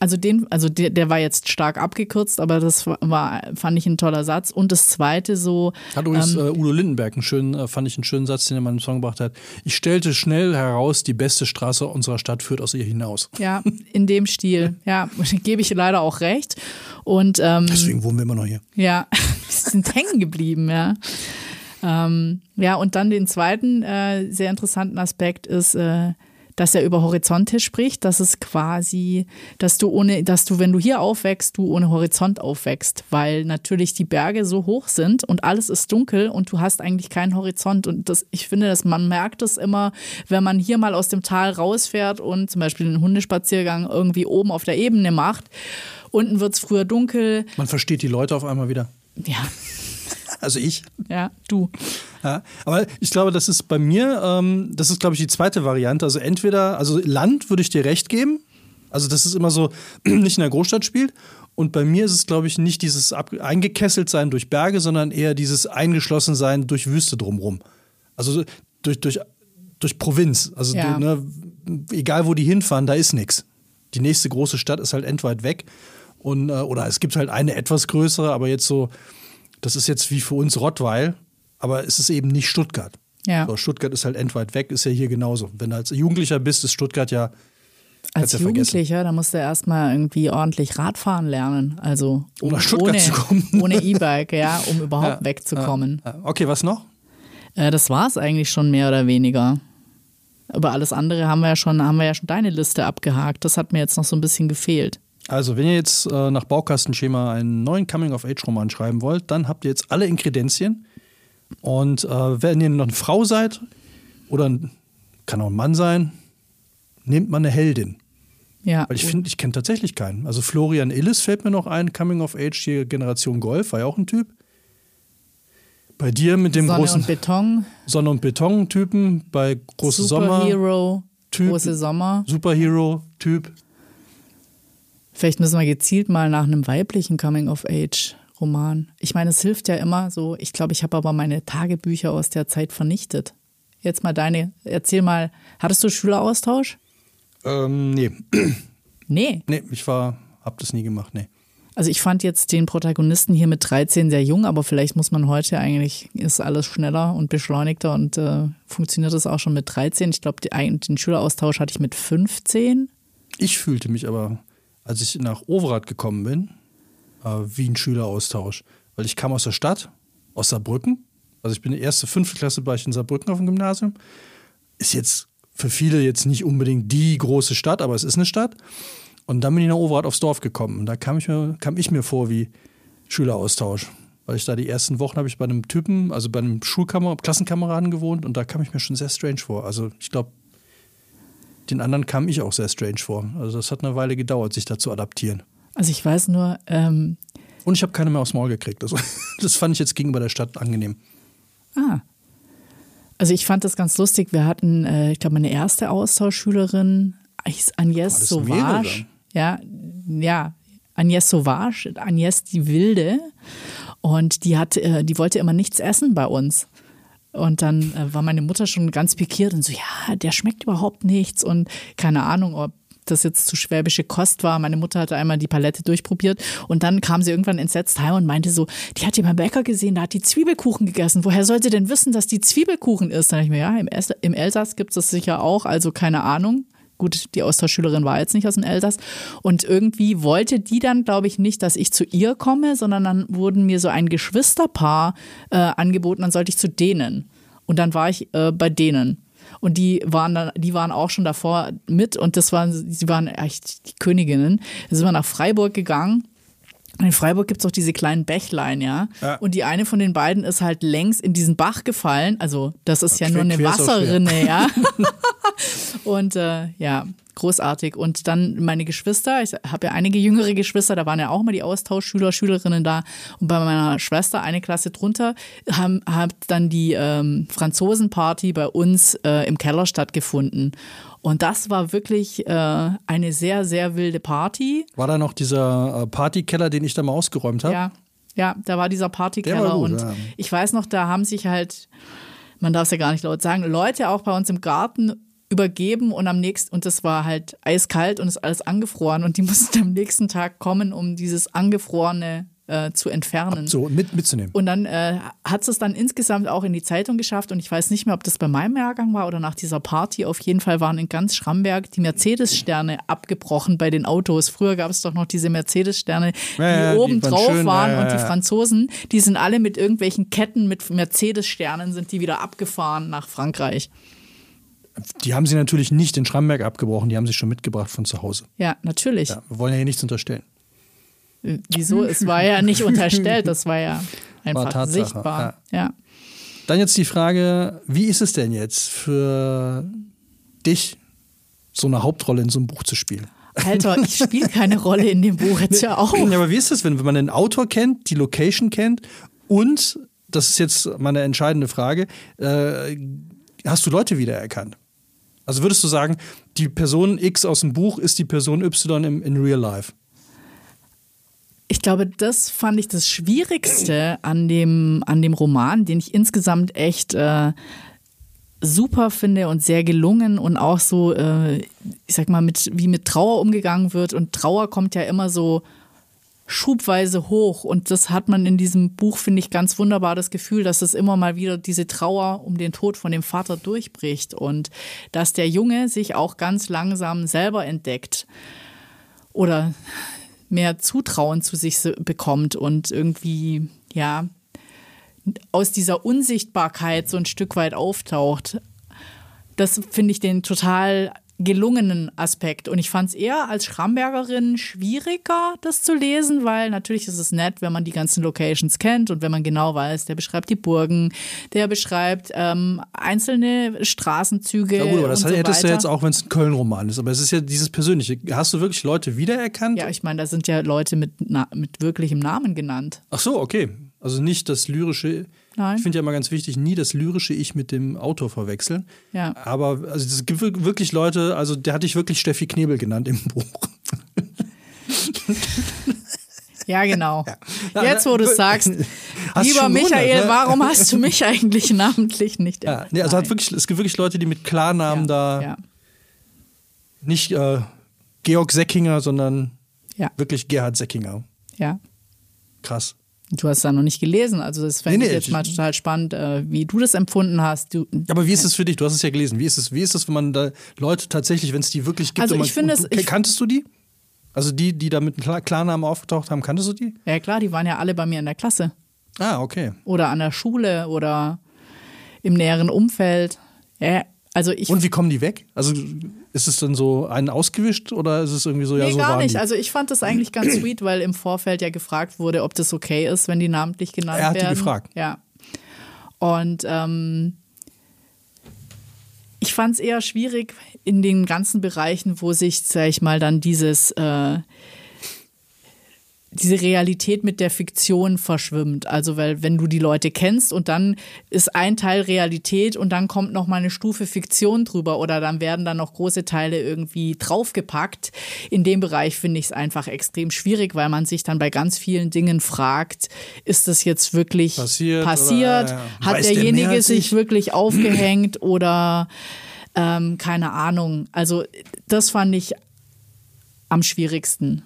also den, also der, der war jetzt stark abgekürzt, aber das war, fand ich ein toller Satz. Und das zweite so. Hat übrigens ähm, äh, Udo Lindenberg einen schönen, äh, fand ich einen schönen Satz, den er mal im Song gebracht hat. Ich stellte schnell heraus, die beste Straße unserer Stadt führt aus ihr hinaus. Ja, in dem Stil. Ja, gebe ich leider auch recht. Und ähm, deswegen wohnen wir immer noch hier. Ja, wir sind hängen geblieben, ja. Ähm, ja, und dann den zweiten äh, sehr interessanten Aspekt ist, äh, dass er über Horizonte spricht, dass es quasi, dass du ohne, dass du, wenn du hier aufwächst, du ohne Horizont aufwächst, weil natürlich die Berge so hoch sind und alles ist dunkel und du hast eigentlich keinen Horizont. Und das, ich finde, dass man merkt es immer, wenn man hier mal aus dem Tal rausfährt und zum Beispiel einen Hundespaziergang irgendwie oben auf der Ebene macht. Unten wird es früher dunkel. Man versteht die Leute auf einmal wieder. Ja, also ich. Ja, du. Ja, aber ich glaube, das ist bei mir, ähm, das ist, glaube ich, die zweite Variante. Also entweder, also Land würde ich dir recht geben. Also, das ist immer so, nicht in der Großstadt spielt. Und bei mir ist es, glaube ich, nicht dieses eingekesselt sein durch Berge, sondern eher dieses eingeschlossen sein durch Wüste drumherum. Also durch, durch, durch Provinz. Also Ja. ne, egal wo die hinfahren, da ist nichts. Die nächste große Stadt ist halt endweit weg. Und, äh, oder es gibt halt eine etwas größere, aber jetzt so, das ist jetzt wie für uns Rottweil, aber es ist eben nicht Stuttgart. Ja. So, Stuttgart ist halt endweit weg, ist ja hier genauso. Wenn du als Jugendlicher bist, ist Stuttgart ja. Als ja. Jugendlicher, da musst du erstmal irgendwie ordentlich Radfahren lernen. Also Um nach Stuttgart ohne, zu kommen. ohne E-Bike, ja, um überhaupt Ja, wegzukommen. Ja. Okay, was noch? Äh, das war es eigentlich schon mehr oder weniger. Aber alles andere haben wir ja schon, haben wir ja schon deine Liste abgehakt. Das hat mir jetzt noch so ein bisschen gefehlt. Also, wenn ihr jetzt äh, nach Baukastenschema einen neuen Coming-of-Age-Roman schreiben wollt, dann habt ihr jetzt alle Inkredenzien. Und äh, wenn ihr noch eine Frau seid, oder ein, kann auch ein Mann sein, nehmt mal eine Heldin. Ja. Weil ich finde, ich kenne tatsächlich keinen. Also Florian Illis fällt mir noch ein, Coming of Age, hier Generation Golf, war ja auch ein Typ. Bei dir mit dem Sonne großen und Beton, Sonne- und Beton-Typen, bei Große Sommer, Superhero, Typ. große Sommer. Superhero-Typ. Vielleicht müssen wir gezielt mal nach einem weiblichen Coming-of-Age-Roman. Ich meine, es hilft ja immer so. Ich glaube, ich habe aber meine Tagebücher aus der Zeit vernichtet. Jetzt mal deine, erzähl mal, hattest du Schüleraustausch? Ähm, nee. Nee. nee, ich war, hab das nie gemacht, nee. Also ich fand jetzt den Protagonisten hier mit 13 sehr jung, aber vielleicht muss man heute eigentlich, ist alles schneller und beschleunigter und äh, funktioniert das auch schon mit 13. Ich glaube, den Schüleraustausch hatte ich mit 15. Ich fühlte mich aber, als ich nach Overath gekommen bin, äh, wie ein Schüleraustausch. Weil ich kam aus der Stadt, aus Saarbrücken. Also ich bin die erste, fünfte Klasse war ich in Saarbrücken auf dem Gymnasium. Ist jetzt für viele jetzt nicht unbedingt die große Stadt, aber es ist eine Stadt. Und dann bin ich nach Overath aufs Dorf gekommen. Und da kam ich mir, kam ich mir vor wie Schüleraustausch. Weil ich da die ersten Wochen habe ich bei einem Typen, also bei einem Schulkammer Klassenkameraden gewohnt und da kam ich mir schon sehr strange vor. Also ich glaube, den anderen kam ich auch sehr strange vor. Also das hat eine Weile gedauert, sich da zu adaptieren. Also ich weiß nur, ähm, Und ich habe keine mehr aufs Maul gekriegt. Also, das fand ich jetzt gegenüber der Stadt angenehm. ah. Also ich fand das ganz lustig. Wir hatten, äh, ich glaube, meine erste Austauschschülerin hieß Oh, Agnes Sauvage. Ja, ja, Agnes Sauvage, Agnes die Wilde. Und die hat, äh, die wollte immer nichts essen bei uns. Und dann äh, war meine Mutter schon ganz pikiert und so, ja, der schmeckt überhaupt nichts und keine Ahnung, ob das jetzt zu schwäbische Kost war. Meine Mutter hatte einmal die Palette durchprobiert und dann kam sie irgendwann entsetzt heim und meinte so, die hat die beim Bäcker gesehen, da hat die Zwiebelkuchen gegessen. Woher soll sie denn wissen, dass die Zwiebelkuchen ist? Dann dachte ich mir, ja, im, Es im Elsass gibt es das sicher auch, also keine Ahnung. Gut, die Austauschschülerin war jetzt nicht aus dem Elsass. Und irgendwie wollte die dann, glaube ich, nicht, dass ich zu ihr komme, sondern dann wurden mir so ein Geschwisterpaar äh, angeboten, dann sollte ich zu denen. Und dann war ich äh, bei denen. Und die waren dann, die waren auch schon davor mit und das waren, sie waren echt die Königinnen. Da sind wir nach Freiburg gegangen. Und in Freiburg gibt es auch diese kleinen Bächlein, ja? Ja. Und die eine von den beiden ist halt längs in diesen Bach gefallen. Also, das ist ja Quer- nur eine. Wasserrinne, ja. Und äh, ja, großartig. Und dann meine Geschwister, ich habe ja einige jüngere Geschwister, da waren ja auch mal die Austauschschüler, Schülerinnen da. Und bei meiner Schwester, eine Klasse drunter, haben, hat dann die ähm, Franzosenparty bei uns äh, im Keller stattgefunden. Und das war wirklich äh, eine sehr, sehr wilde Party. War da noch dieser äh, Partykeller, den ich da mal ausgeräumt habe? Ja, ja, da war dieser Partykeller Der war gut, und ja. ich weiß noch, da haben sich halt, man darf es ja gar nicht laut sagen, Leute auch bei uns im Garten übergeben und am nächsten, und das war halt eiskalt und ist alles angefroren und die mussten am nächsten Tag kommen, um dieses Angefrorene äh, zu entfernen. So, mit, mitzunehmen. Und dann äh, hat es dann insgesamt auch in die Zeitung geschafft und ich weiß nicht mehr, ob das bei meinem Jahrgang war oder nach dieser Party. Auf jeden Fall waren in ganz Schramberg die Mercedes-Sterne abgebrochen bei den Autos. Früher gab es doch noch diese Mercedes-Sterne, die Ja, ja, die oben waren drauf schön, waren ja, und die. Franzosen, die sind alle mit irgendwelchen Ketten mit Mercedes-Sternen sind die wieder abgefahren nach Frankreich. Die haben sie natürlich nicht in Schramberg abgebrochen, die haben sie schon mitgebracht von zu Hause. Ja, natürlich. Ja, wir wollen ja hier nichts unterstellen. Wieso? Es war ja nicht unterstellt, das war ja einfach Tatsache, sichtbar. ja. Dann jetzt die Frage, wie ist es denn jetzt für dich, so eine Hauptrolle in so einem Buch zu spielen? Alter, ich spiele keine Rolle in dem Buch jetzt ja auch. Ja, aber wie ist es, wenn, wenn man den Autor kennt, die Location kennt und, das ist jetzt meine entscheidende Frage, äh, hast du Leute wiedererkannt? Also würdest du sagen, die Person X aus dem Buch ist die Person Y im, in Real Life? Ich glaube, das fand ich das Schwierigste an dem, an dem Roman, den ich insgesamt echt äh, super finde und sehr gelungen und auch so, äh, ich sag mal, mit, wie mit Trauer umgegangen wird. Und Trauer kommt ja immer so schubweise hoch. Und das hat man in diesem Buch, finde ich, ganz wunderbar das Gefühl, dass es immer mal wieder diese Trauer um den Tod von dem Vater durchbricht und dass der Junge sich auch ganz langsam selber entdeckt oder mehr Zutrauen zu sich bekommt und irgendwie, ja, aus dieser Unsichtbarkeit so ein Stück weit auftaucht. Das finde ich den total gelungenen Aspekt. Und ich fand es eher als Schrambergerin schwieriger, das zu lesen, weil natürlich ist es nett, wenn man die ganzen Locations kennt und wenn man genau weiß, der beschreibt die Burgen, der beschreibt ähm, einzelne Straßenzüge. Ja gut, aber das so hättest weiter. du jetzt auch, wenn es ein Köln-Roman ist. Aber es ist ja dieses Persönliche. Hast du wirklich Leute wiedererkannt? Ja, ich meine, da sind ja Leute mit, mit wirklichem Namen genannt. Ach so, okay. Also nicht das lyrische. Nein. Ich finde ja immer ganz wichtig, nie das lyrische Ich mit dem Autor verwechseln. Ja. Aber also es gibt wirklich Leute, also der hatte ich wirklich Steffi Knebel genannt im Buch. Ja, genau. Ja. Jetzt, wo du es sagst, Hast lieber Michael, gewundert, ne? warum hast du mich eigentlich namentlich nicht Ja, erwähnt? nee, also wirklich, es gibt wirklich Leute, die mit Klarnamen ja. da Ja. nicht äh, Georg Seckinger, sondern Ja. wirklich Gerhard Seckinger. ja. Krass. Du hast da noch nicht gelesen, also das fände Nee, ich nee, jetzt ich- mal total spannend, äh, wie du das empfunden hast. Du, Aber wie ist es für dich? Du hast es ja gelesen. Wie ist es, wie ist es wenn man da Leute tatsächlich, wenn es die wirklich gibt? Also ich finde es- ich- kanntest du die? Also die, die da mit Klar- Klarnamen aufgetaucht haben, kanntest du die? ja klar, die waren ja alle bei mir in der Klasse Ah, okay. oder an der Schule oder im näheren Umfeld. Ja, also ich Und wie kommen die weg? Also ist es dann so einen ausgewischt oder ist es irgendwie so, ja, Nee, so gar nicht. die? Also ich fand das eigentlich ganz sweet, weil im Vorfeld ja gefragt wurde, ob das okay ist, wenn die namentlich genannt Er hat die werden. gefragt. Ja. Und ähm, ich fand es eher schwierig in den ganzen Bereichen, wo sich, sag ich mal, dann dieses äh, diese Realität mit der Fiktion verschwimmt. Also weil wenn du die Leute kennst und dann ist ein Teil Realität und dann kommt noch mal eine Stufe Fiktion drüber oder dann werden dann noch große Teile irgendwie draufgepackt. In dem Bereich finde ich es einfach extrem schwierig, weil man sich dann bei ganz vielen Dingen fragt, ist das jetzt wirklich Passiert passiert? oder, ja. Hat Weiß der derjenige als sich ich? wirklich aufgehängt oder ähm, keine Ahnung. Also das fand ich am schwierigsten.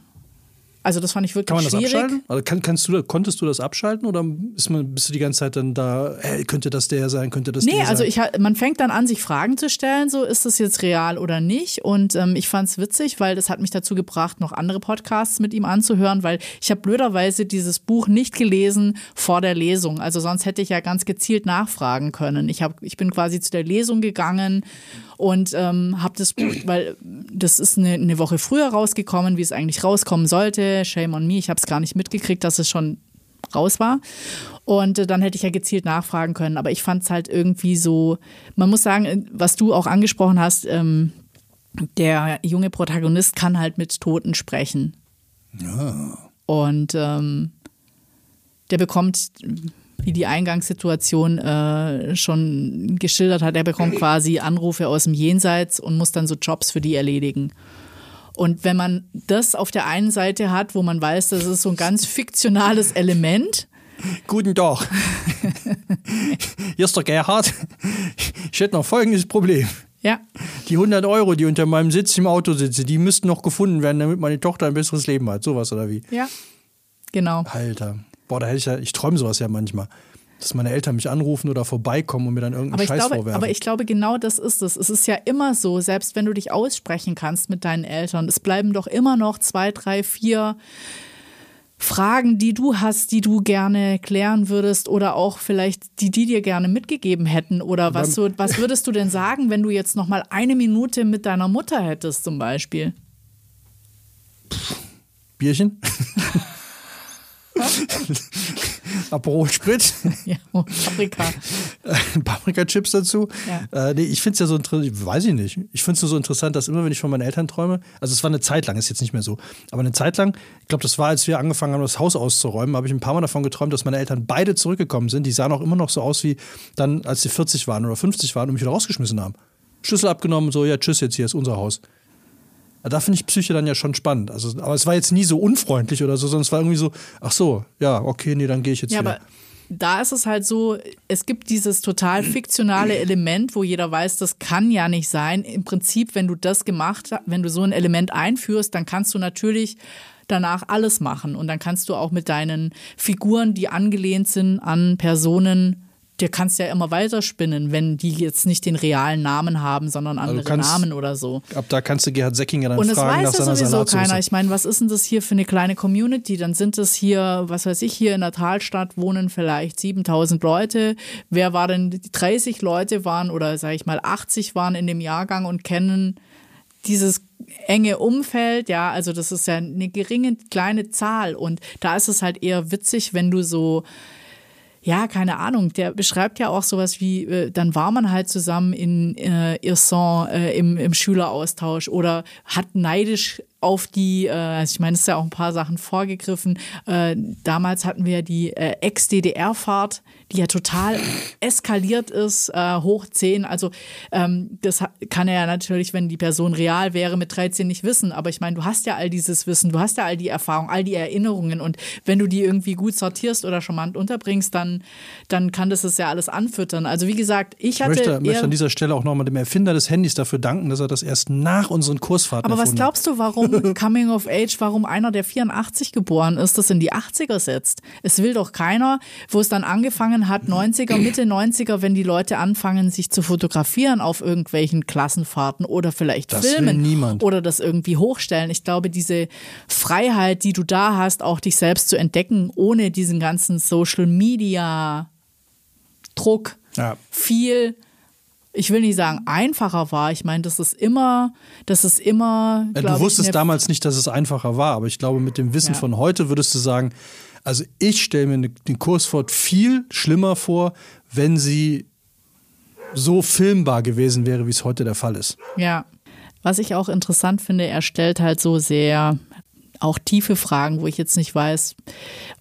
Also das fand ich wirklich Kann man das schwierig. abschalten? Also kann, kannst du, konntest du das abschalten oder ist man, bist du die ganze Zeit dann da, hey, könnte das der sein, könnte das Nee, der also sein? ich, ha- man fängt dann an, sich Fragen zu stellen, so ist das jetzt real oder nicht. Und ähm, ich fand es witzig, weil das hat mich dazu gebracht, noch andere Podcasts mit ihm anzuhören, weil ich habe blöderweise dieses Buch nicht gelesen vor der Lesung. Also sonst hätte ich ja ganz gezielt nachfragen können. Ich, hab, ich bin quasi zu der Lesung gegangen und ähm, habe das Buch, weil das ist eine, eine Woche früher rausgekommen, wie es eigentlich rauskommen sollte. Shame on me, ich habe es gar nicht mitgekriegt, dass es schon raus war. Und äh, dann hätte ich ja gezielt nachfragen können. Aber ich fand es halt irgendwie so, man muss sagen, äh, was du auch angesprochen hast, ähm, der junge Protagonist kann halt mit Toten sprechen. Und ähm, der bekommt, wie die Eingangssituation äh, schon geschildert hat, er bekommt quasi Anrufe aus dem Jenseits und muss dann so Jobs für die erledigen. Und wenn man das auf der einen Seite hat, wo man weiß, das ist so ein ganz fiktionales Element, Guten Tag. Hier ist der Gerhard. Ich hätte noch folgendes Problem. ja, Die 100 Euro, die unter meinem Sitz im Auto sitzen, die müssten noch gefunden werden, damit meine Tochter ein besseres Leben hat. Sowas oder wie? ja, genau. Alter. Boah, da hätte ich ja, ich träume sowas ja manchmal. Dass meine Eltern mich anrufen oder vorbeikommen und mir dann irgendeinen Scheiß glaube, vorwerfen. aber ich glaube, genau das ist es. Es ist ja immer so, selbst wenn du dich aussprechen kannst mit deinen Eltern, es bleiben doch immer noch zwei, drei, vier Fragen, die du hast, die du gerne klären würdest oder auch vielleicht die, die dir gerne mitgegeben hätten. Oder was, so, was würdest du denn sagen, wenn du jetzt noch mal eine Minute mit deiner Mutter hättest zum Beispiel? Bierchen? Aperol Sprit, Ja, Paprika. Paprika-Chips dazu. Ja. Äh, nee, ich finde es ja so interessant, weiß ich nicht. Ich finde es nur so interessant, dass immer, wenn ich von meinen Eltern träume, also es war eine Zeit lang, ist jetzt nicht mehr so, aber eine Zeit lang, ich glaube, das war, als wir angefangen haben, das Haus auszuräumen, habe ich ein paar Mal davon geträumt, dass meine Eltern beide zurückgekommen sind. Die sahen auch immer noch so aus wie dann, als sie 40 waren oder 50 waren und mich wieder rausgeschmissen haben. Schlüssel abgenommen, so, ja, tschüss, jetzt hier ist unser Haus. Da finde ich Psyche dann ja schon spannend. Also, aber es war jetzt nie so unfreundlich oder so, sondern es war irgendwie so, ach so, ja, okay, nee, dann gehe ich jetzt ja, wieder. Aber da ist es halt so, es gibt dieses total fiktionale Element, wo jeder weiß, das kann ja nicht sein. Im Prinzip, wenn du das gemacht hast, wenn du so ein Element einführst, dann kannst du natürlich danach alles machen. Und dann kannst du auch mit deinen Figuren, die angelehnt sind an Personen, dir kannst ja immer weiterspinnen, wenn die jetzt nicht den realen Namen haben, sondern also andere kannst, Namen oder so. Ab da kannst du Gerhard Seckinger dann Und fragen Und das weiß ja sowieso keiner. Ich meine, was ist denn das hier für eine kleine Community? Dann sind es hier, was weiß ich, hier in der Talstadt wohnen vielleicht 7000 Leute. Wer war denn, die 30 Leute waren oder sage ich mal 80 waren in dem Jahrgang und kennen dieses enge Umfeld, ja, also das ist ja eine geringe kleine Zahl und da ist es halt eher witzig, wenn du so ja, keine Ahnung, der beschreibt ja auch sowas wie, äh, dann war man halt zusammen in äh, Irson äh, im, im Schüleraustausch oder hat neidisch auf die, äh, also ich meine, es ist ja auch ein paar Sachen vorgegriffen. Äh, damals hatten wir die äh, Ex-DDR-Fahrt, die ja total eskaliert ist, äh, hoch 10. Also ähm, das kann er ja natürlich, wenn die Person real wäre, mit 13 nicht wissen. Aber ich meine, du hast ja all dieses Wissen, du hast ja all die Erfahrungen, all die Erinnerungen. Und wenn du die irgendwie gut sortierst oder charmant unterbringst, dann, dann kann das es ja alles anfüttern. Also wie gesagt, ich hatte. Ich möchte, möchte an dieser Stelle auch nochmal dem Erfinder des Handys dafür danken, dass er das erst nach unseren Kursfahrten Aber was glaubst du, warum Coming of Age, warum einer, der 84 geboren ist, das in die 80er setzt? Es will doch keiner, wo es dann angefangen angefangen hat, 90er, Mitte 90er, wenn die Leute anfangen, sich zu fotografieren auf irgendwelchen Klassenfahrten oder vielleicht das filmen oder das irgendwie hochstellen. Ich glaube, diese Freiheit, die du da hast, auch dich selbst zu entdecken, ohne diesen ganzen Social Media Druck, ja. viel ich will nicht sagen einfacher war. Ich meine, das ist immer, das ist immer. Du wusstest damals nicht, dass es einfacher war, aber ich glaube, mit dem Wissen ja. von heute würdest du sagen, also ich stelle mir ne, den Kursfort viel schlimmer vor, wenn sie so filmbar gewesen wäre, wie es heute der Fall ist. Ja. Was ich auch interessant finde, er stellt halt so sehr auch tiefe Fragen, wo ich jetzt nicht weiß,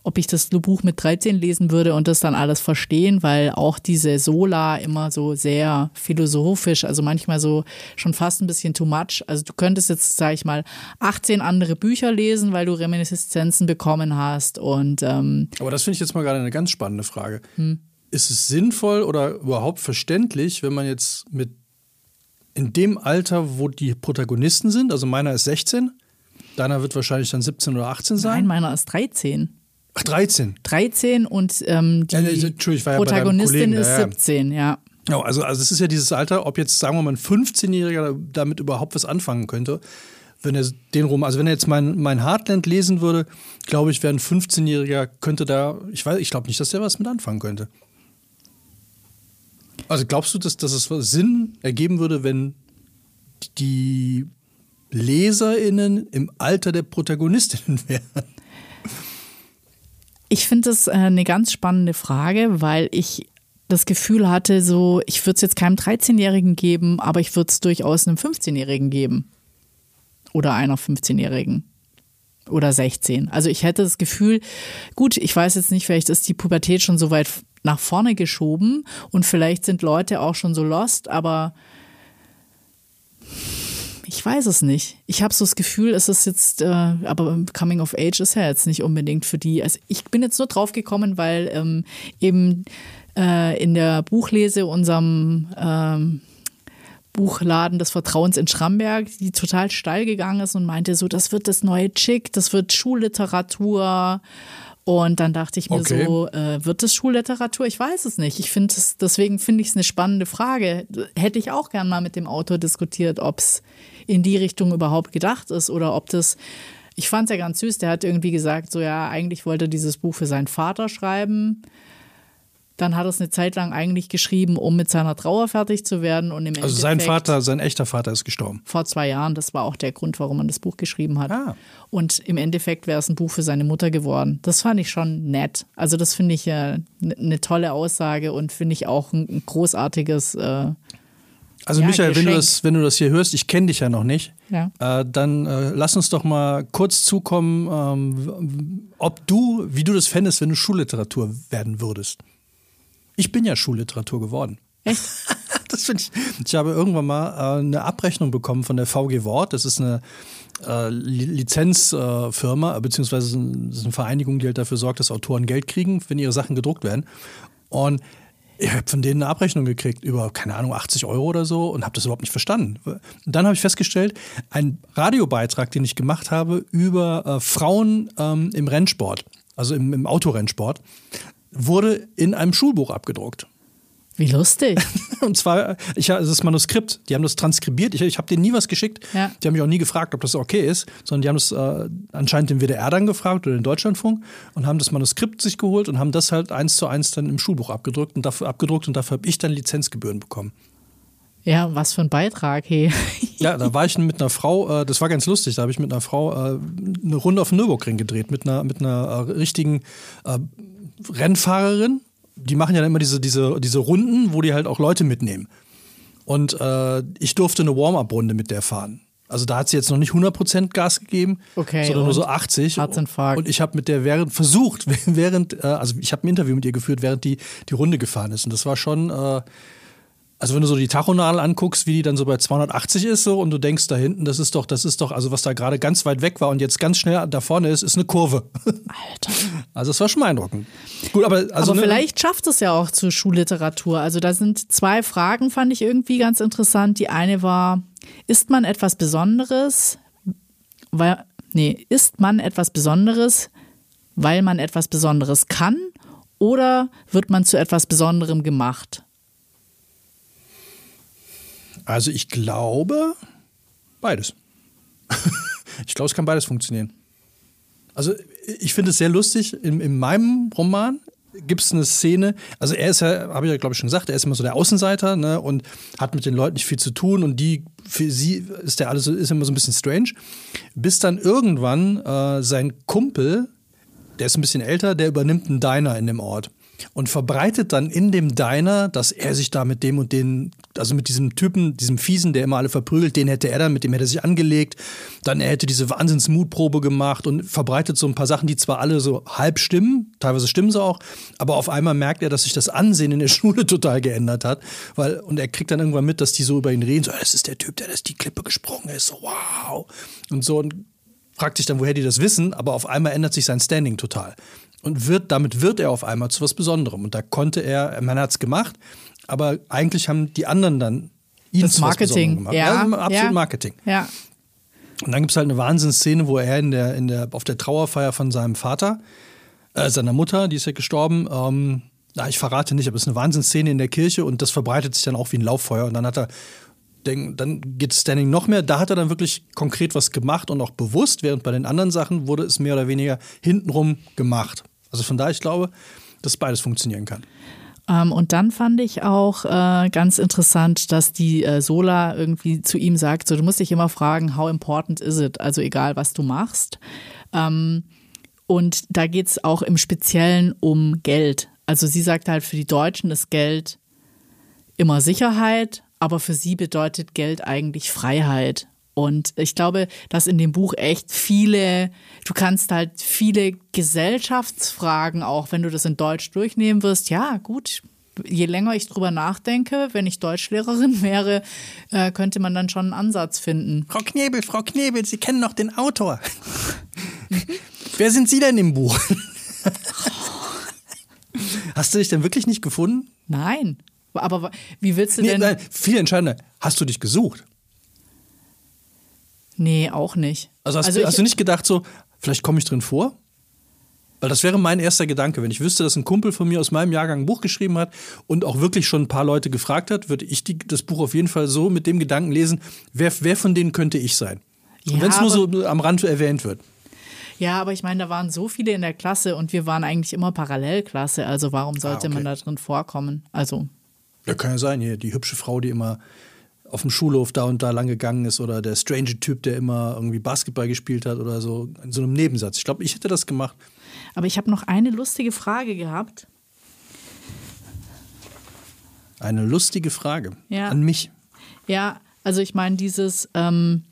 ob ich das Buch mit 13 lesen würde und das dann alles verstehen, weil auch diese Sola immer so sehr philosophisch, also manchmal so schon fast ein bisschen too much. Also du könntest jetzt, sag ich mal, 18 andere Bücher lesen, weil du Reminiszenzen bekommen hast und ähm Aber das finde ich jetzt mal gerade eine ganz spannende Frage. Hm. Ist es sinnvoll oder überhaupt verständlich, wenn man jetzt mit in dem Alter, wo die Protagonisten sind, also meiner ist 16, Deiner wird wahrscheinlich dann 17 oder 18 sein? Nein, meiner ist 13. Ach, 13. 13 und ähm, die ja, Protagonistin ja ist 17, ja. Ja, also, also es ist ja dieses Alter, ob jetzt, sagen wir mal, ein 15-Jähriger damit überhaupt was anfangen könnte. Wenn er den rum, also wenn er jetzt mein, mein Heartland lesen würde, glaube ich, wäre ein 15-Jähriger, könnte da, ich weiß, ich glaube nicht, dass der was mit anfangen könnte. Also glaubst du, dass, dass es Sinn ergeben würde, wenn die LeserInnen im Alter der Protagonistinnen wären? Ich finde das äh, eine ganz spannende Frage, weil ich das Gefühl hatte, so, ich würde es jetzt keinem 13-Jährigen geben, aber ich würde es durchaus einem 15-Jährigen geben. Oder einer 15-Jährigen. Oder 16. Also ich hätte das Gefühl, gut, ich weiß jetzt nicht, vielleicht ist die Pubertät schon so weit nach vorne geschoben und vielleicht sind Leute auch schon so lost, aber ich weiß es nicht. Ich habe so das Gefühl, es ist jetzt, äh, aber Coming of Age ist ja jetzt nicht unbedingt für die. Also ich bin jetzt nur drauf gekommen, weil ähm, eben äh, in der Buchlese unserem ähm, Buchladen des Vertrauens in Schramberg, die total steil gegangen ist und meinte so, das wird das neue Chick, das wird Schulliteratur. Und dann dachte ich mir okay. so, äh, wird es Schulliteratur? Ich weiß es nicht. Ich finde es, deswegen finde ich es eine spannende Frage. Hätte ich auch gern mal mit dem Autor diskutiert, ob es in die Richtung überhaupt gedacht ist oder ob das ich fand es ja ganz süß. Der hat irgendwie gesagt, so ja, eigentlich wollte er dieses Buch für seinen Vater schreiben. Dann hat er es eine Zeit lang eigentlich geschrieben, um mit seiner Trauer fertig zu werden. Und im also sein Vater, sein echter Vater ist gestorben. Vor zwei Jahren. Das war auch der Grund, warum man das Buch geschrieben hat. Ah. Und im Endeffekt wäre es ein Buch für seine Mutter geworden. Das fand ich schon nett. Also das finde ich äh, eine tolle Aussage und finde ich auch ein, ein großartiges. Äh, also ja, Michael, wenn du, das, wenn du das hier hörst, ich kenne dich ja noch nicht, ja. äh, dann äh, lass uns doch mal kurz zukommen, ähm, ob du, wie du das fändest, wenn du Schulliteratur werden würdest. Ich bin ja Schulliteratur geworden. Echt? das finde ich. Ich habe irgendwann mal äh, eine Abrechnung bekommen von der VG Wort. Das ist eine äh, Lizenzfirma, äh, beziehungsweise eine Vereinigung, die halt dafür sorgt, dass Autoren Geld kriegen, wenn ihre Sachen gedruckt werden. Und ich habe von denen eine Abrechnung gekriegt über, keine Ahnung, 80 Euro oder so und habe das überhaupt nicht verstanden. Und dann habe ich festgestellt, ein Radiobeitrag, den ich gemacht habe über äh, Frauen ähm, im Rennsport, also im, im Autorennsport, wurde in einem Schulbuch abgedruckt. Wie lustig. Und zwar, ich, also das Manuskript, die haben das transkribiert. Ich, ich habe denen nie was geschickt. Ja. Die haben mich auch nie gefragt, ob das okay ist, sondern die haben das äh, anscheinend den WDR dann gefragt oder den Deutschlandfunk und haben das Manuskript sich geholt und haben das halt eins zu eins dann im Schulbuch abgedruckt und dafür abgedruckt und dafür habe ich dann Lizenzgebühren bekommen. Ja, was für ein Beitrag, hey. ja, da war ich mit einer Frau, äh, das war ganz lustig, da habe ich mit einer Frau äh, eine Runde auf dem Nürburgring gedreht, mit einer, mit einer äh, richtigen äh, Rennfahrerin, die machen ja dann immer diese, diese, diese Runden, wo die halt auch Leute mitnehmen. Und äh, ich durfte eine Warm-up-Runde mit der fahren. Also da hat sie jetzt noch nicht 100% Gas gegeben, okay, sondern nur so 80. Herzinfarkt. Und ich habe mit der während versucht, während, äh, also ich habe ein Interview mit ihr geführt, während die die Runde gefahren ist. Und das war schon, äh, also wenn du so die Tachonadel anguckst, wie die dann so bei 280 ist so und du denkst da hinten, das ist doch, das ist doch, also was da gerade ganz weit weg war und jetzt ganz schnell da vorne ist, ist eine Kurve. Alter. Also es war schon beeindruckend. Gut, aber also aber ne, vielleicht schafft es ja auch zur Schulliteratur. Also da sind zwei Fragen, fand ich irgendwie ganz interessant. Die eine war, ist man etwas Besonderes, weil nee, ist man etwas Besonderes, weil man etwas Besonderes kann oder wird man zu etwas Besonderem gemacht? Also ich glaube beides. ich glaube, es kann beides funktionieren. Also ich finde es sehr lustig. In, in meinem Roman gibt es eine Szene, also er ist ja, habe ich ja glaube ich schon gesagt, er ist immer so der Außenseiter ne, und hat mit den Leuten nicht viel zu tun und die, für sie ist der alles ist immer so ein bisschen strange. Bis dann irgendwann äh, sein Kumpel, der ist ein bisschen älter, der übernimmt einen Diner in dem Ort und verbreitet dann in dem Diner, dass er sich da mit dem und den, also mit diesem Typen, diesem Fiesen, der immer alle verprügelt, den hätte er dann, mit dem hätte er sich angelegt. Dann er hätte diese Wahnsinnsmutprobe gemacht und verbreitet so ein paar Sachen, die zwar alle so halb stimmen, teilweise stimmen sie auch, aber auf einmal merkt er, dass sich das Ansehen in der Schule total geändert hat, weil und er kriegt dann irgendwann mit, dass die so über ihn reden, so, das ist der Typ, der ist die Klippe gesprungen ist, so wow und so und fragt sich dann, woher die das wissen, aber auf einmal ändert sich sein Standing total und wird, damit wird er auf einmal zu was Besonderem. Und da konnte er, man hat es gemacht, aber eigentlich haben die anderen dann ihn das zu Marketing. was gemacht. Ja, ja absolut ja. Marketing. Ja. Und dann gibt es halt eine Wahnsinnsszene, wo er in der, in der, auf der Trauerfeier von seinem Vater, äh, seiner Mutter, die ist ja gestorben, ähm, na, ich verrate nicht, aber es ist eine Wahnsinnsszene in der Kirche und das verbreitet sich dann auch wie ein Lauffeuer. Und dann hat er dann geht Standing noch mehr. Da hat er dann wirklich konkret was gemacht und auch bewusst, während bei den anderen Sachen wurde es mehr oder weniger hintenrum gemacht. Also von daher, ich glaube, dass beides funktionieren kann. Ähm, und dann fand ich auch äh, ganz interessant, dass die äh, Sola irgendwie zu ihm sagt, so du musst dich immer fragen, how important is it? Also egal, was du machst. Ähm, und da geht es auch im Speziellen um Geld. Also sie sagt halt, für die Deutschen ist Geld immer Sicherheit, aber für sie bedeutet Geld eigentlich Freiheit. Und ich glaube, dass in dem Buch echt viele, du kannst halt viele Gesellschaftsfragen auch, wenn du das in Deutsch durchnehmen wirst, ja, gut. Je länger ich drüber nachdenke, wenn ich Deutschlehrerin wäre, äh, könnte man dann schon einen Ansatz finden. Frau Knebel, Frau Knebel, Sie kennen noch den Autor. Wer sind Sie denn im Buch? Hast du dich denn wirklich nicht gefunden? Nein. Aber wie willst du nee, denn. Nein, viel entscheidender. Hast du dich gesucht? Nee, auch nicht. Also hast, also du, hast du nicht gedacht, so, vielleicht komme ich drin vor? Weil das wäre mein erster Gedanke. Wenn ich wüsste, dass ein Kumpel von mir aus meinem Jahrgang ein Buch geschrieben hat und auch wirklich schon ein paar Leute gefragt hat, würde ich die, das Buch auf jeden Fall so mit dem Gedanken lesen, wer, wer von denen könnte ich sein? Ja, und wenn es nur so am Rand erwähnt wird. Ja, aber ich meine, da waren so viele in der Klasse und wir waren eigentlich immer Parallelklasse. Also warum sollte ah, okay. man da drin vorkommen? Also. Ja, kann ja sein, hier die hübsche Frau, die immer auf dem Schulhof da und da lang gegangen ist oder der strange Typ, der immer irgendwie Basketball gespielt hat oder so, in so einem Nebensatz. Ich glaube, ich hätte das gemacht. Aber ich habe noch eine lustige Frage gehabt. Eine lustige Frage ja. an mich. Ja, also ich meine, dieses. Ähm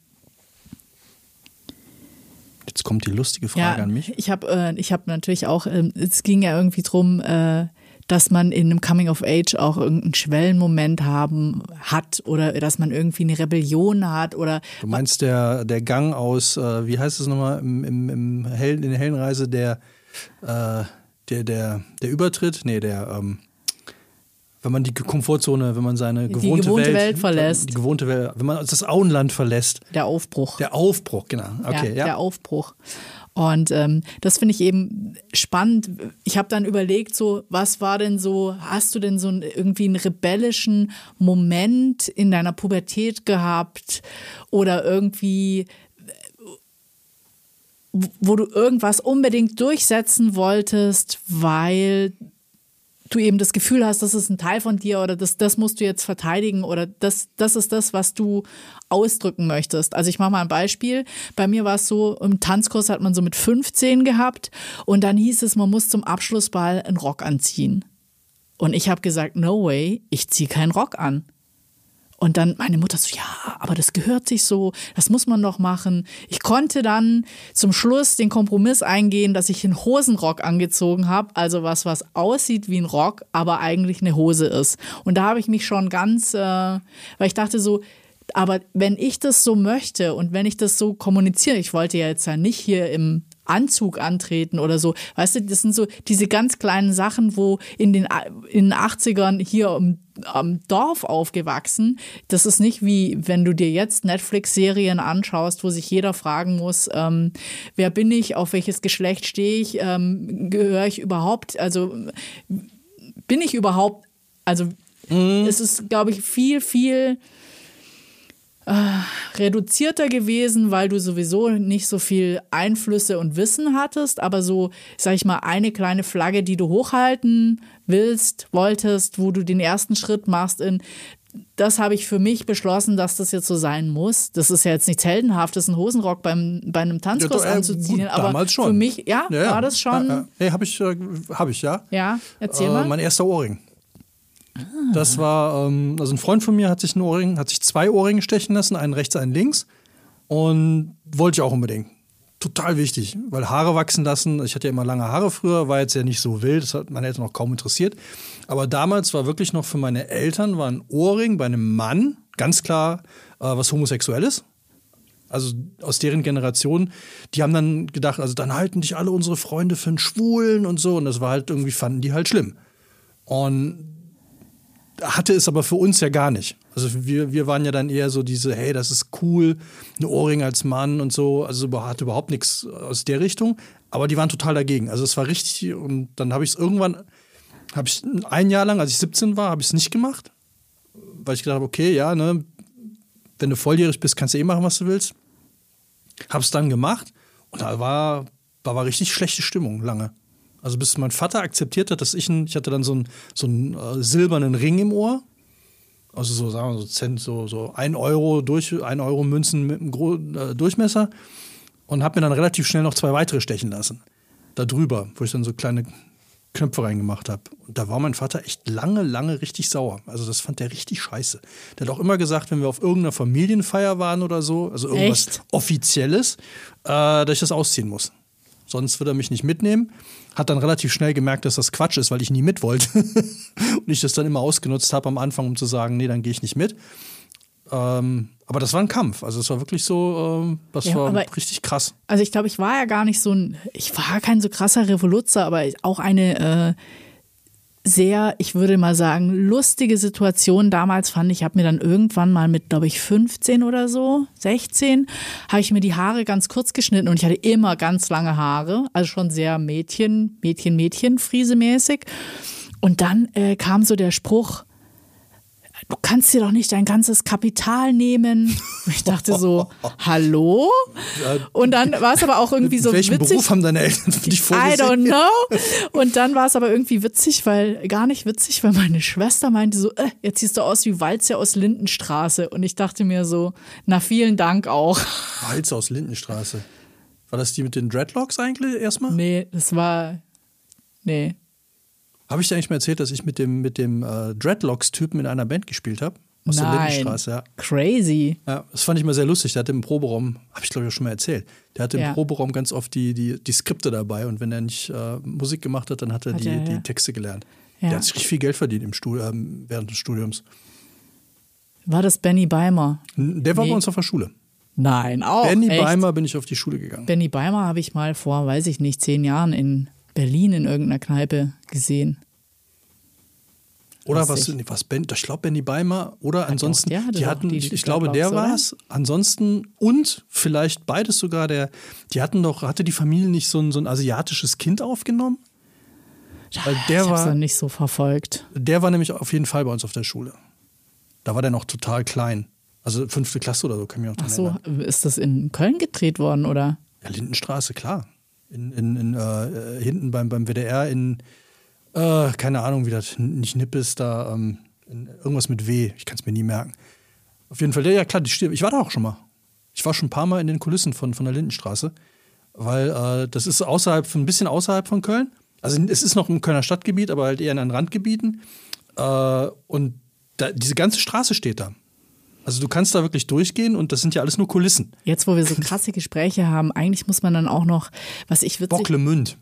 Jetzt kommt die lustige Frage ja, an mich. Ich habe äh, hab natürlich auch, äh, es ging ja irgendwie drum, äh, dass man in einem Coming of Age auch irgendeinen Schwellenmoment haben hat oder dass man irgendwie eine Rebellion hat oder. Du meinst der, der Gang aus, äh, wie heißt es nochmal, im, im, im Hellen, in der Hellenreise, der, äh, der, der, der Übertritt? Nee, der, ähm, wenn man die Komfortzone, wenn man seine gewohnte, gewohnte Welt, Welt, verlässt. Die gewohnte Welt, wenn man das Auenland verlässt. Der Aufbruch. Der Aufbruch, genau. Okay, ja, ja. Der Aufbruch. Und ähm, das finde ich eben spannend. Ich habe dann überlegt, so, was war denn so, hast du denn so einen, irgendwie einen rebellischen Moment in deiner Pubertät gehabt oder irgendwie, wo du irgendwas unbedingt durchsetzen wolltest, weil du eben das Gefühl hast, das ist ein Teil von dir oder das, das musst du jetzt verteidigen oder das, das ist das, was du ausdrücken möchtest. Also ich mache mal ein Beispiel. Bei mir war es so, im Tanzkurs hat man so mit 15 gehabt und dann hieß es, man muss zum Abschlussball einen Rock anziehen. Und ich habe gesagt, no way, ich ziehe keinen Rock an. Und dann meine Mutter so, ja, aber das gehört sich so, das muss man doch machen. Ich konnte dann zum Schluss den Kompromiss eingehen, dass ich einen Hosenrock angezogen habe, also was, was aussieht wie ein Rock, aber eigentlich eine Hose ist. Und da habe ich mich schon ganz, äh, weil ich dachte so, aber wenn ich das so möchte und wenn ich das so kommuniziere, ich wollte ja jetzt ja nicht hier im Anzug antreten oder so. Weißt du, das sind so diese ganz kleinen Sachen, wo in den, in den 80ern hier am, am Dorf aufgewachsen. Das ist nicht wie, wenn du dir jetzt Netflix-Serien anschaust, wo sich jeder fragen muss, ähm, wer bin ich, auf welches Geschlecht stehe ich, ähm, gehöre ich überhaupt, also bin ich überhaupt, also mhm. es ist, glaube ich, viel, viel äh, reduzierter gewesen, weil du sowieso nicht so viel Einflüsse und Wissen hattest, aber so, sag ich mal, eine kleine Flagge, die du hochhalten willst, wolltest, wo du den ersten Schritt machst in das habe ich für mich beschlossen, dass das jetzt so sein muss. Das ist ja jetzt nichts Heldenhaftes, einen Hosenrock beim, bei einem Tanzkurs ja, äh, anzuziehen. Gut, aber für mich, ja, ja, ja. war das schon. Ja, nee, habe ich, äh, hab ich, ja. Ja, erzähl äh, mal. Mein erster Ohrring. Das war, ähm, also ein Freund von mir hat sich ein Ohrring, hat sich zwei Ohrringe stechen lassen, einen rechts, einen links. Und wollte ich auch unbedingt. Total wichtig, weil Haare wachsen lassen. Ich hatte ja immer lange Haare früher, war jetzt ja nicht so wild, das hat meine Eltern noch kaum interessiert. Aber damals war wirklich noch für meine Eltern war ein Ohrring bei einem Mann ganz klar äh, was Homosexuelles. Also aus deren Generation, die haben dann gedacht, also dann halten dich alle unsere Freunde für einen Schwulen und so. Und das war halt irgendwie, fanden die halt schlimm. Und hatte es aber für uns ja gar nicht. Also wir, wir waren ja dann eher so diese, hey, das ist cool, ein Ohrring als Mann und so. Also hatte überhaupt nichts aus der Richtung. Aber die waren total dagegen. Also es war richtig. Und dann habe ich es irgendwann, habe ich ein Jahr lang, als ich 17 war, habe ich es nicht gemacht. Weil ich gedacht habe, okay, ja, ne, wenn du volljährig bist, kannst du eh machen, was du willst. Habe es dann gemacht. Und da war, da war richtig schlechte Stimmung lange. Also bis mein Vater akzeptiert hat, dass ich ein, ich hatte dann so einen, so einen äh, silbernen Ring im Ohr. Also so, sagen wir so Cent, so, so ein Euro durch, ein Euro Münzen mit einem Gro äh, Durchmesser. Und habe mir dann relativ schnell noch zwei weitere stechen lassen. Da drüber, wo ich dann so kleine Knöpfe reingemacht habe. Und da war mein Vater echt lange, lange richtig sauer. Also das fand der richtig scheiße. Der hat auch immer gesagt, wenn wir auf irgendeiner Familienfeier waren oder so, also irgendwas echt? Offizielles, äh, dass ich das ausziehen muss. Sonst würde er mich nicht mitnehmen hat dann relativ schnell gemerkt, dass das Quatsch ist, weil ich nie mit wollte. und ich das dann immer ausgenutzt habe am Anfang, um zu sagen, nee, dann gehe ich nicht mit. Ähm, aber das war ein Kampf. Also es war wirklich so, ähm, das ja, war richtig krass. Also ich glaube, ich war ja gar nicht so ein, ich war kein so krasser Revoluzer, aber auch eine äh, sehr, ich würde mal sagen, lustige Situation damals fand. Ich habe mir dann irgendwann mal mit, glaube ich, 15 oder so, 16, habe ich mir die Haare ganz kurz geschnitten und ich hatte immer ganz lange Haare, also schon sehr Mädchen, Mädchen, Mädchen, Friesemäßig. Und dann äh, kam so der Spruch, du kannst dir doch nicht dein ganzes Kapital nehmen. Ich dachte so, hallo? Und dann war es aber auch irgendwie so Welchen witzig. Beruf haben deine Eltern für dich vorgesehen? I don't know. Und dann war es aber irgendwie witzig, weil, gar nicht witzig, weil meine Schwester meinte so, äh, jetzt siehst du aus wie Walze aus Lindenstraße. Und ich dachte mir so, na vielen Dank auch. Walze aus Lindenstraße. War das die mit den Dreadlocks eigentlich erstmal? Nee, das war, nee. Habe ich dir eigentlich mal erzählt, dass ich mit dem, mit dem äh, Dreadlocks-Typen in einer Band gespielt habe? Aus Nein. der Lindenstraße, ja. Crazy. Ja, das fand ich mal sehr lustig. Der hatte im Proberaum, habe ich glaube ich auch schon mal erzählt, der hatte ja. im Proberaum ganz oft die, die, die Skripte dabei und wenn er nicht äh, Musik gemacht hat, dann hat er, hat die, er ja. die Texte gelernt. Ja. Der hat sich richtig viel Geld verdient im Stud ähm, während des Studiums. War das Benny Beimer? Der war Nee. bei uns auf der Schule. Nein, auch. Benny echt? Beimer bin ich auf die Schule gegangen. Benny Beimer habe ich mal vor, weiß ich nicht, zehn Jahren in Berlin in irgendeiner Kneipe gesehen. Oder was, ich. nee, was ben, ich glaube Benny Beimer oder ansonsten, der hatte die hatten, die ich, glaube, der war es. Ansonsten und vielleicht beides sogar, der, die hatten doch, hatte die Familie nicht so ein, so ein asiatisches Kind aufgenommen? Weil der ich war, nicht so verfolgt. der war nämlich auf jeden Fall bei uns auf der Schule. Da war der noch total klein. Also fünfte Klasse oder so, kann ich mich auch Ach so, erinnern. ist das in Köln gedreht worden, oder? Ja, Lindenstraße, klar. In, in, in, äh, hinten beim, beim WDR in, äh, keine Ahnung, wie das, nicht Nippes, da, ähm, irgendwas mit W, ich kann es mir nie merken. Auf jeden Fall, ja, ja klar, ich war da auch schon mal. Ich war schon ein paar Mal in den Kulissen von, von der Lindenstraße, weil äh, das ist außerhalb, ein bisschen außerhalb von Köln. Also es ist noch im Kölner Stadtgebiet, aber halt eher in den Randgebieten. Äh, und da, diese ganze Straße steht da. Also du kannst da wirklich durchgehen und das sind ja alles nur Kulissen. Jetzt, wo wir so krasse Gespräche haben, eigentlich muss man dann auch noch, was ich witzig... Bocklemünd.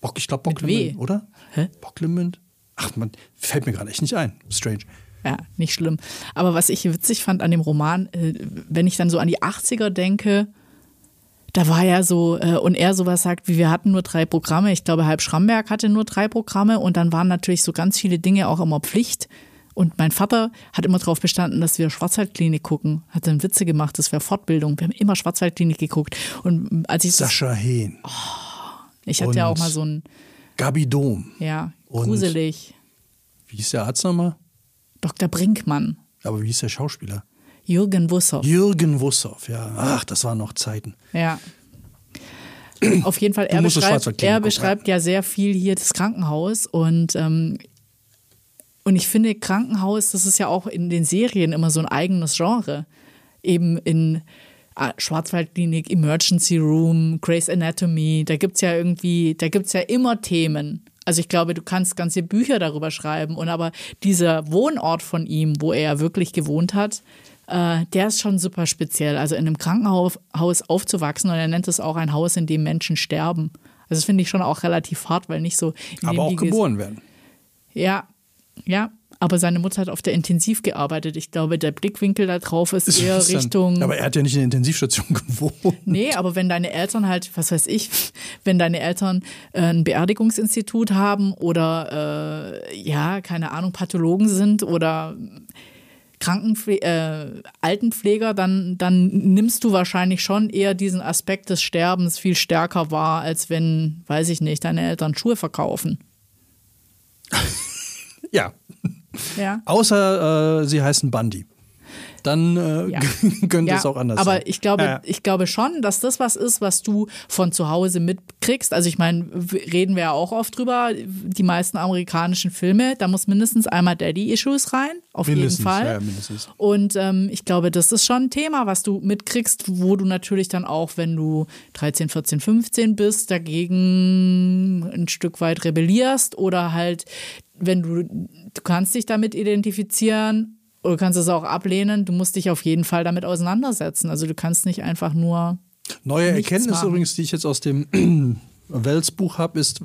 Bock, ich glaube. Bocklemünd, oder? Hä? Bocklemünd? Ach, man, fällt mir gerade echt nicht ein. Strange. Ja, nicht schlimm. Aber was ich witzig fand an dem Roman, äh, wenn ich dann so an die 80er denke, da war ja so, äh, und er sowas sagt, wie wir hatten nur drei Programme. Ich glaube, Halb Schramberg hatte nur drei Programme und dann waren natürlich so ganz viele Dinge auch immer Pflicht. Und mein Vater hat immer darauf bestanden, dass wir Schwarzwaldklinik gucken. Hat dann Witze gemacht, das wäre Fortbildung. Wir haben immer Schwarzwaldklinik geguckt. Und als ich Sascha Hehn, ich hatte ja auch mal so ein, Gabi Dom. ja, gruselig. Wie hieß der Arzt nochmal? Dr. Brinkmann, Aber wie hieß der Schauspieler? Jürgen Wussow. Jürgen Wussow, ja. Ach, das waren noch Zeiten. Ja. Auf jeden Fall, er beschreibt, er beschreibt ja sehr viel hier das Krankenhaus und, ähm, und ich finde, Krankenhaus, das ist ja auch in den Serien immer so ein eigenes Genre. Eben in ah, Schwarzwaldklinik, Emergency Room, Grey's Anatomy, da gibt es ja irgendwie, da gibt es ja immer Themen. Also ich glaube, du kannst ganze Bücher darüber schreiben und aber dieser Wohnort von ihm, wo er wirklich gewohnt hat, äh, der ist schon super speziell. Also in einem Krankenhaus Haus aufzuwachsen und er nennt es auch ein Haus, in dem Menschen sterben. Also das finde ich schon auch relativ hart, weil nicht so. Aber auch geboren werden. Ja, ja. Aber seine Mutter hat auf der Intensiv gearbeitet. Ich glaube, der Blickwinkel da drauf ist eher Interessant. Richtung. Aber er hat ja nicht in der Intensivstation gewohnt. Nee, aber wenn deine Eltern halt, was weiß ich, wenn deine Eltern äh, ein Beerdigungsinstitut haben oder äh, ja, keine Ahnung, Pathologen sind oder Krankenpfle äh, Altenpfleger, dann, dann nimmst du wahrscheinlich schon eher diesen Aspekt des Sterbens viel stärker wahr, als wenn, weiß ich nicht, deine Eltern Schuhe verkaufen. Ja. Ja. Außer äh, sie heißen Bundy. Dann äh, Ja. könnte Ja, es auch anders aber sein. ich glaube, Ja, ich glaube schon, dass das was ist, was du von zu Hause mitkriegst. Also ich meine, reden wir ja auch oft drüber. Die meisten amerikanischen Filme, da muss mindestens einmal Daddy-Issues rein, auf Mindestens, jeden Fall. ja, mindestens. Und ähm, ich glaube, das ist schon ein Thema, was du mitkriegst, wo du natürlich dann auch, wenn du 13, 14, 15 bist, dagegen ein Stück weit rebellierst oder halt, wenn du, du kannst dich damit identifizieren oder du kannst es auch ablehnen, du musst dich auf jeden Fall damit auseinandersetzen. Also du kannst nicht einfach nur Neue Erkenntnis machen. übrigens, die ich jetzt aus dem Wells Buch habe, ist,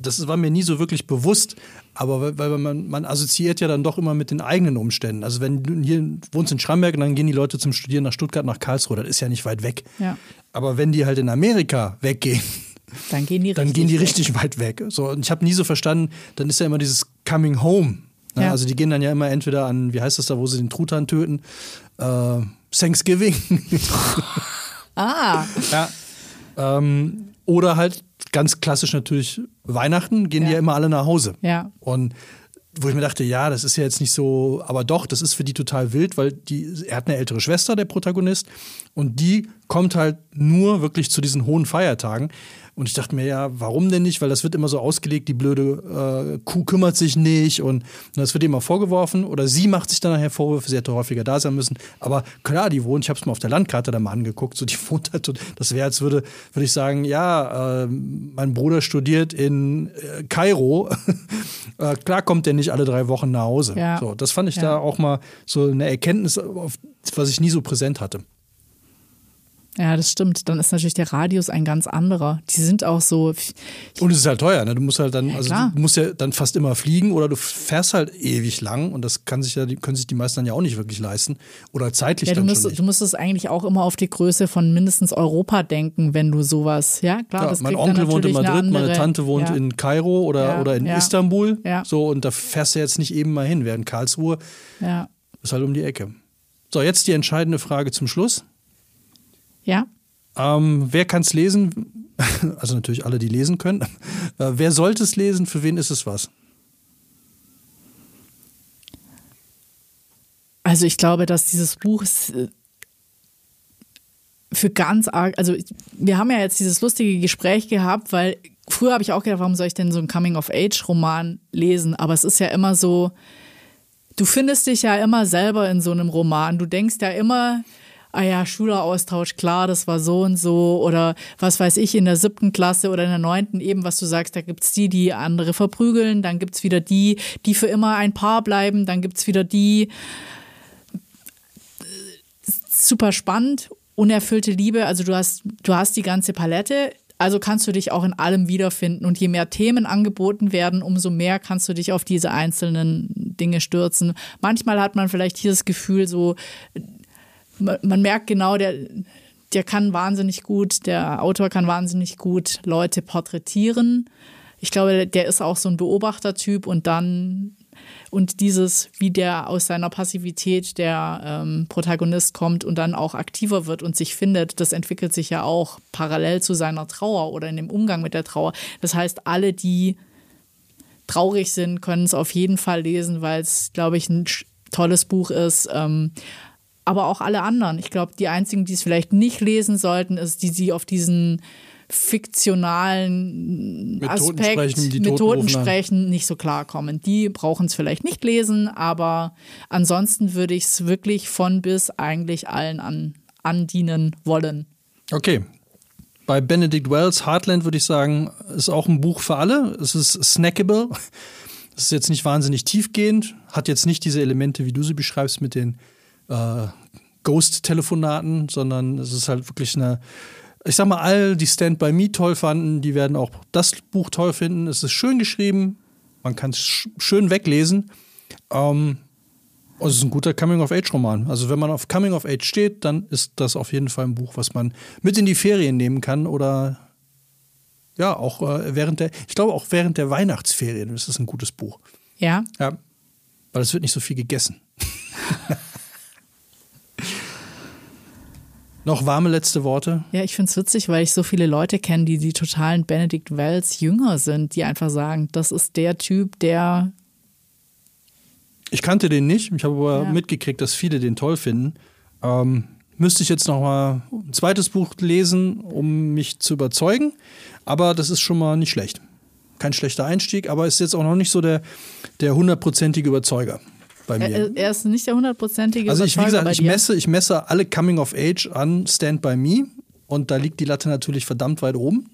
das war mir nie so wirklich bewusst, aber weil, weil man, man assoziiert ja dann doch immer mit den eigenen Umständen. Also wenn du hier wohnst in Schramberg und dann gehen die Leute zum Studieren nach Stuttgart, nach Karlsruhe, das ist ja nicht weit weg. Ja. Aber wenn die halt in Amerika weggehen, Dann gehen die dann richtig gehen die richtig weit weg. So, und ich habe nie so verstanden, dann ist ja immer dieses Coming Home. Ne? Ja. Also die gehen dann ja immer entweder an, wie heißt das da, wo sie den Truthahn töten? Äh, Thanksgiving. Ah, ja. Ähm, oder halt ganz klassisch natürlich Weihnachten, gehen die Ja. ja immer alle nach Hause. ja. Und wo ich mir dachte, ja, das ist ja jetzt nicht so, aber doch, das ist für die total wild, weil die, er hat eine ältere Schwester, der Protagonist, und die kommt halt nur wirklich zu diesen hohen Feiertagen. Und ich dachte mir, ja, warum denn nicht? Weil das wird immer so ausgelegt, die blöde äh, Kuh kümmert sich nicht und, und das wird ihr immer vorgeworfen. Oder sie macht sich dann nachher Vorwürfe, sie hätte häufiger da sein müssen. Aber klar, die wohnt, ich habe es mal auf der Landkarte da mal angeguckt, so die wohnt halt, das wäre, als würde, würde ich sagen, ja, äh, mein Bruder studiert in äh, Kairo. äh, klar kommt der nicht alle drei Wochen nach Hause. Ja. So, das fand ich Ja. da auch mal so eine Erkenntnis, auf, was ich nie so präsent hatte. Ja, das stimmt. Dann ist natürlich der Radius ein ganz anderer. Die sind auch so. Und es ist halt teuer, ne? Du musst halt dann, Ja, also du musst ja dann fast immer fliegen oder du fährst halt ewig lang und das kann sich ja, können sich die meisten dann ja auch nicht wirklich leisten. Oder zeitlich Ja, du dann musst, schon nicht. du musstest eigentlich auch immer auf die Größe von mindestens Europa denken, wenn du sowas. Ja, klar. Ja, das mein Onkel wohnt in Madrid, meine Tante wohnt ja. in Kairo oder, oder in. Istanbul. Ja. So, und da fährst du jetzt nicht eben mal hin. Während Karlsruhe Ja. ist halt um die Ecke. So, jetzt die entscheidende Frage zum Schluss. Ja. Ähm, wer kann es lesen? Also natürlich alle, die lesen können. Äh, wer sollte es lesen? Für wen ist es was? Also ich glaube, dass dieses Buch äh, für ganz arg, also wir haben ja jetzt dieses lustige Gespräch gehabt, weil früher habe ich auch gedacht, warum soll ich denn so einen Coming-of-Age-Roman lesen? Aber es ist ja immer so, du findest dich ja immer selber in so einem Roman. Du denkst ja immer, ah ja, Schüleraustausch, klar, das war so und so. Oder was weiß ich, in der siebten Klasse oder in der neunten eben, was du sagst, da gibt's die, die andere verprügeln, dann gibt's wieder die, die für immer ein Paar bleiben, dann gibt's wieder die. Super spannend, unerfüllte Liebe, also du hast, du hast die ganze Palette. Also kannst du dich auch in allem wiederfinden. Und je mehr Themen angeboten werden, umso mehr kannst du dich auf diese einzelnen Dinge stürzen. Manchmal hat man vielleicht hier das Gefühl, so, man, merkt genau, der, der kann wahnsinnig gut, der Autor kann wahnsinnig gut Leute porträtieren. Ich glaube, der ist auch so ein Beobachtertyp und dann und dieses, wie der aus seiner Passivität der ähm, Protagonist kommt und dann auch aktiver wird und sich findet, das entwickelt sich ja auch parallel zu seiner Trauer oder in dem Umgang mit der Trauer. Das heißt, alle, die traurig sind, können es auf jeden Fall lesen, weil es, glaube ich, ein tolles Buch ist. Ähm, aber auch alle anderen. Ich glaube, die einzigen, die es vielleicht nicht lesen sollten, ist die, die auf diesen fiktionalen Mit Toten Aspekt sprechen, die an. sprechen nicht so klarkommen. Die brauchen es vielleicht nicht lesen, aber ansonsten würde ich es wirklich von bis eigentlich allen an, andienen wollen. Okay. Bei Benedict Wells, Heartland, würde ich sagen, ist auch ein Buch für alle. Es ist snackable. Es ist jetzt nicht wahnsinnig tiefgehend, hat jetzt nicht diese Elemente, wie du sie beschreibst, mit den äh, Ghost-Telefonaten, sondern es ist halt wirklich eine. Ich sag mal, all die Stand by Me toll fanden, die werden auch das Buch toll finden. Es ist schön geschrieben, man kann es sch schön weglesen. Ähm, es ist ein guter Coming-of-Age-Roman. Also wenn man auf Coming-of-Age steht, dann ist das auf jeden Fall ein Buch, was man mit in die Ferien nehmen kann oder ja, auch äh, während der, ich glaube auch während der Weihnachtsferien ist es ein gutes Buch. Ja, Ja, weil es wird nicht so viel gegessen. Noch warme letzte Worte. ja, ich finde es witzig, weil ich so viele Leute kenne, die die totalen Benedict Wells Jünger sind, die einfach sagen, das ist der Typ, der Ich kannte den nicht, ich habe aber Ja. mitgekriegt, dass viele den toll finden. Ähm, müsste ich jetzt noch mal ein zweites Buch lesen, um mich zu überzeugen. Aber das ist schon mal nicht schlecht. Kein schlechter Einstieg, aber ist jetzt auch noch nicht so der, der hundertprozentige Überzeuger bei mir. er, er ist nicht der hundertprozentige Also ich, wie gesagt, ich messe, ich messe alle Coming of Age an Stand By Me und da liegt die Latte natürlich verdammt weit oben.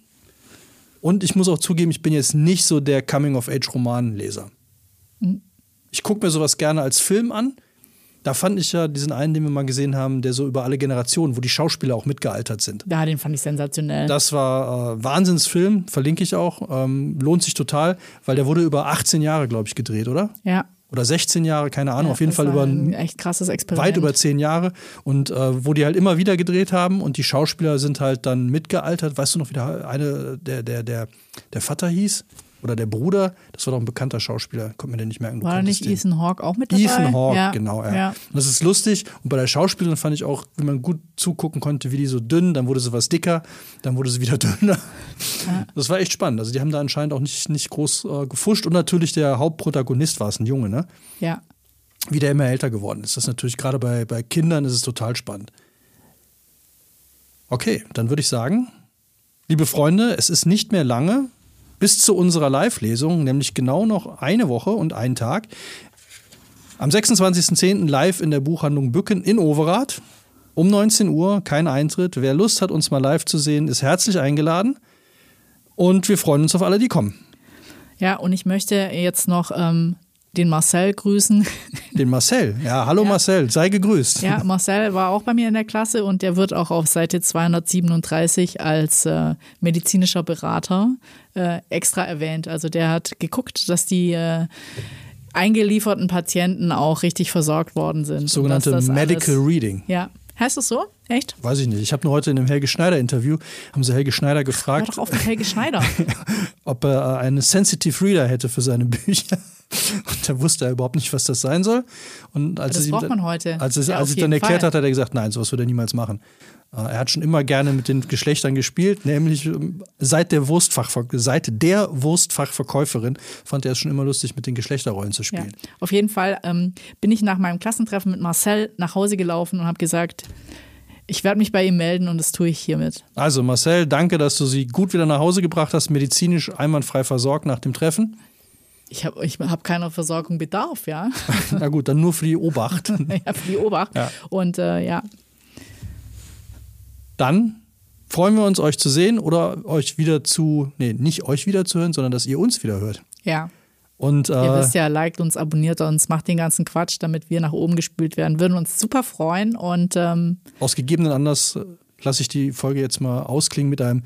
Und ich muss auch zugeben, ich bin jetzt nicht so der Coming of Age Romanleser. Mhm. Ich gucke mir sowas gerne als Film an. Da fand ich ja diesen einen, den wir mal gesehen haben, der so über alle Generationen, wo die Schauspieler auch mitgealtert sind. Ja, den fand ich sensationell. Das war äh, Wahnsinnsfilm, verlinke ich auch. Ähm, lohnt sich total, weil der wurde über 18 Jahre, glaube ich, gedreht, oder? ja. Oder 16 Jahre, keine Ahnung, Ja, auf jeden Fall über ein echt krasses Experiment. weit über zehn Jahre und äh, wo die halt immer wieder gedreht haben und die Schauspieler sind halt dann mitgealtert. Weißt du noch, wie der eine, der, der, der, der Vater hieß? Oder der Bruder? Das war doch ein bekannter Schauspieler, konnte mir den nicht merken. Du War nicht den. Ethan Hawke auch mit dabei? Ethan Hawke, ja. genau, ja. ja. Und das ist lustig. Und bei der Schauspielerin fand ich auch, wie man gut zugucken konnte, wie die so dünn, dann wurde sie was dicker, dann wurde sie wieder dünner. Das war echt spannend. Also die haben da anscheinend auch nicht, nicht groß äh, gefuscht. Und natürlich der Hauptprotagonist war es, ein Junge, ne? ja. wie der immer älter geworden ist. Das ist natürlich gerade bei, bei Kindern ist es total spannend. Okay, dann würde ich sagen, liebe Freunde, es ist nicht mehr lange bis zu unserer Live-Lesung, nämlich genau noch eine Woche und einen Tag. Am 26.10. live in der Buchhandlung Bücken in Overath. Um 19 Uhr, kein Eintritt. Wer Lust hat, uns mal live zu sehen, ist herzlich eingeladen. Und wir freuen uns auf alle, die kommen. Ja, und ich möchte jetzt noch ähm, den Marcel grüßen. Den Marcel. Ja, hallo ja. Marcel, sei gegrüßt. Ja, Marcel war auch bei mir in der Klasse und der wird auch auf Seite 237 als äh, medizinischer Berater äh, extra erwähnt. Also der hat geguckt, dass die äh, eingelieferten Patienten auch richtig versorgt worden sind. Sogenannte Medical alles, Reading. Ja. Heißt das so? Echt? Weiß ich nicht. Ich habe nur heute in einem Helge Schneider-Interview, haben sie Helge Schneider gefragt. Hör doch auf mit Helge Schneider. ob er einen Sensitive Reader hätte für seine Bücher. Und da wusste er überhaupt nicht, was das sein soll. Und als das es braucht ihm, man heute. Als, es, ja, als ich dann erklärt Fall. hat, hat er gesagt, nein, sowas würde er niemals machen. Äh, er hat schon immer gerne mit den Geschlechtern gespielt, nämlich ähm, seit der, Wurstfachver seit der Wurstfachverkäuferin fand er es schon immer lustig, mit den Geschlechterrollen zu spielen. Ja, auf jeden Fall ähm, bin ich nach meinem Klassentreffen mit Marcel nach Hause gelaufen und habe gesagt, ich werde mich bei ihm melden und das tue ich hiermit. Also Marcel, danke, dass du sie gut wieder nach Hause gebracht hast, medizinisch einwandfrei versorgt nach dem Treffen. Ich habe ich hab keiner Versorgung Bedarf, ja. Na gut, dann nur für die Obacht. ja, für die Obacht. Ja. Und äh, ja. Dann freuen wir uns, euch zu sehen oder euch wieder zu, nee, nicht euch wieder zu hören, sondern dass ihr uns wieder hört. Ja. Und, äh, Ihr wisst ja, liked uns, abonniert uns, macht den ganzen Quatsch, damit wir nach oben gespült werden. Würden uns super freuen und ähm aus gegebenen Anlass lasse ich die Folge jetzt mal ausklingen mit einem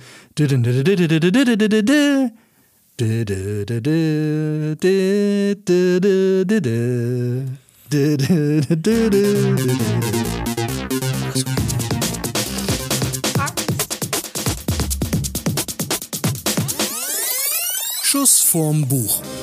Form Buch.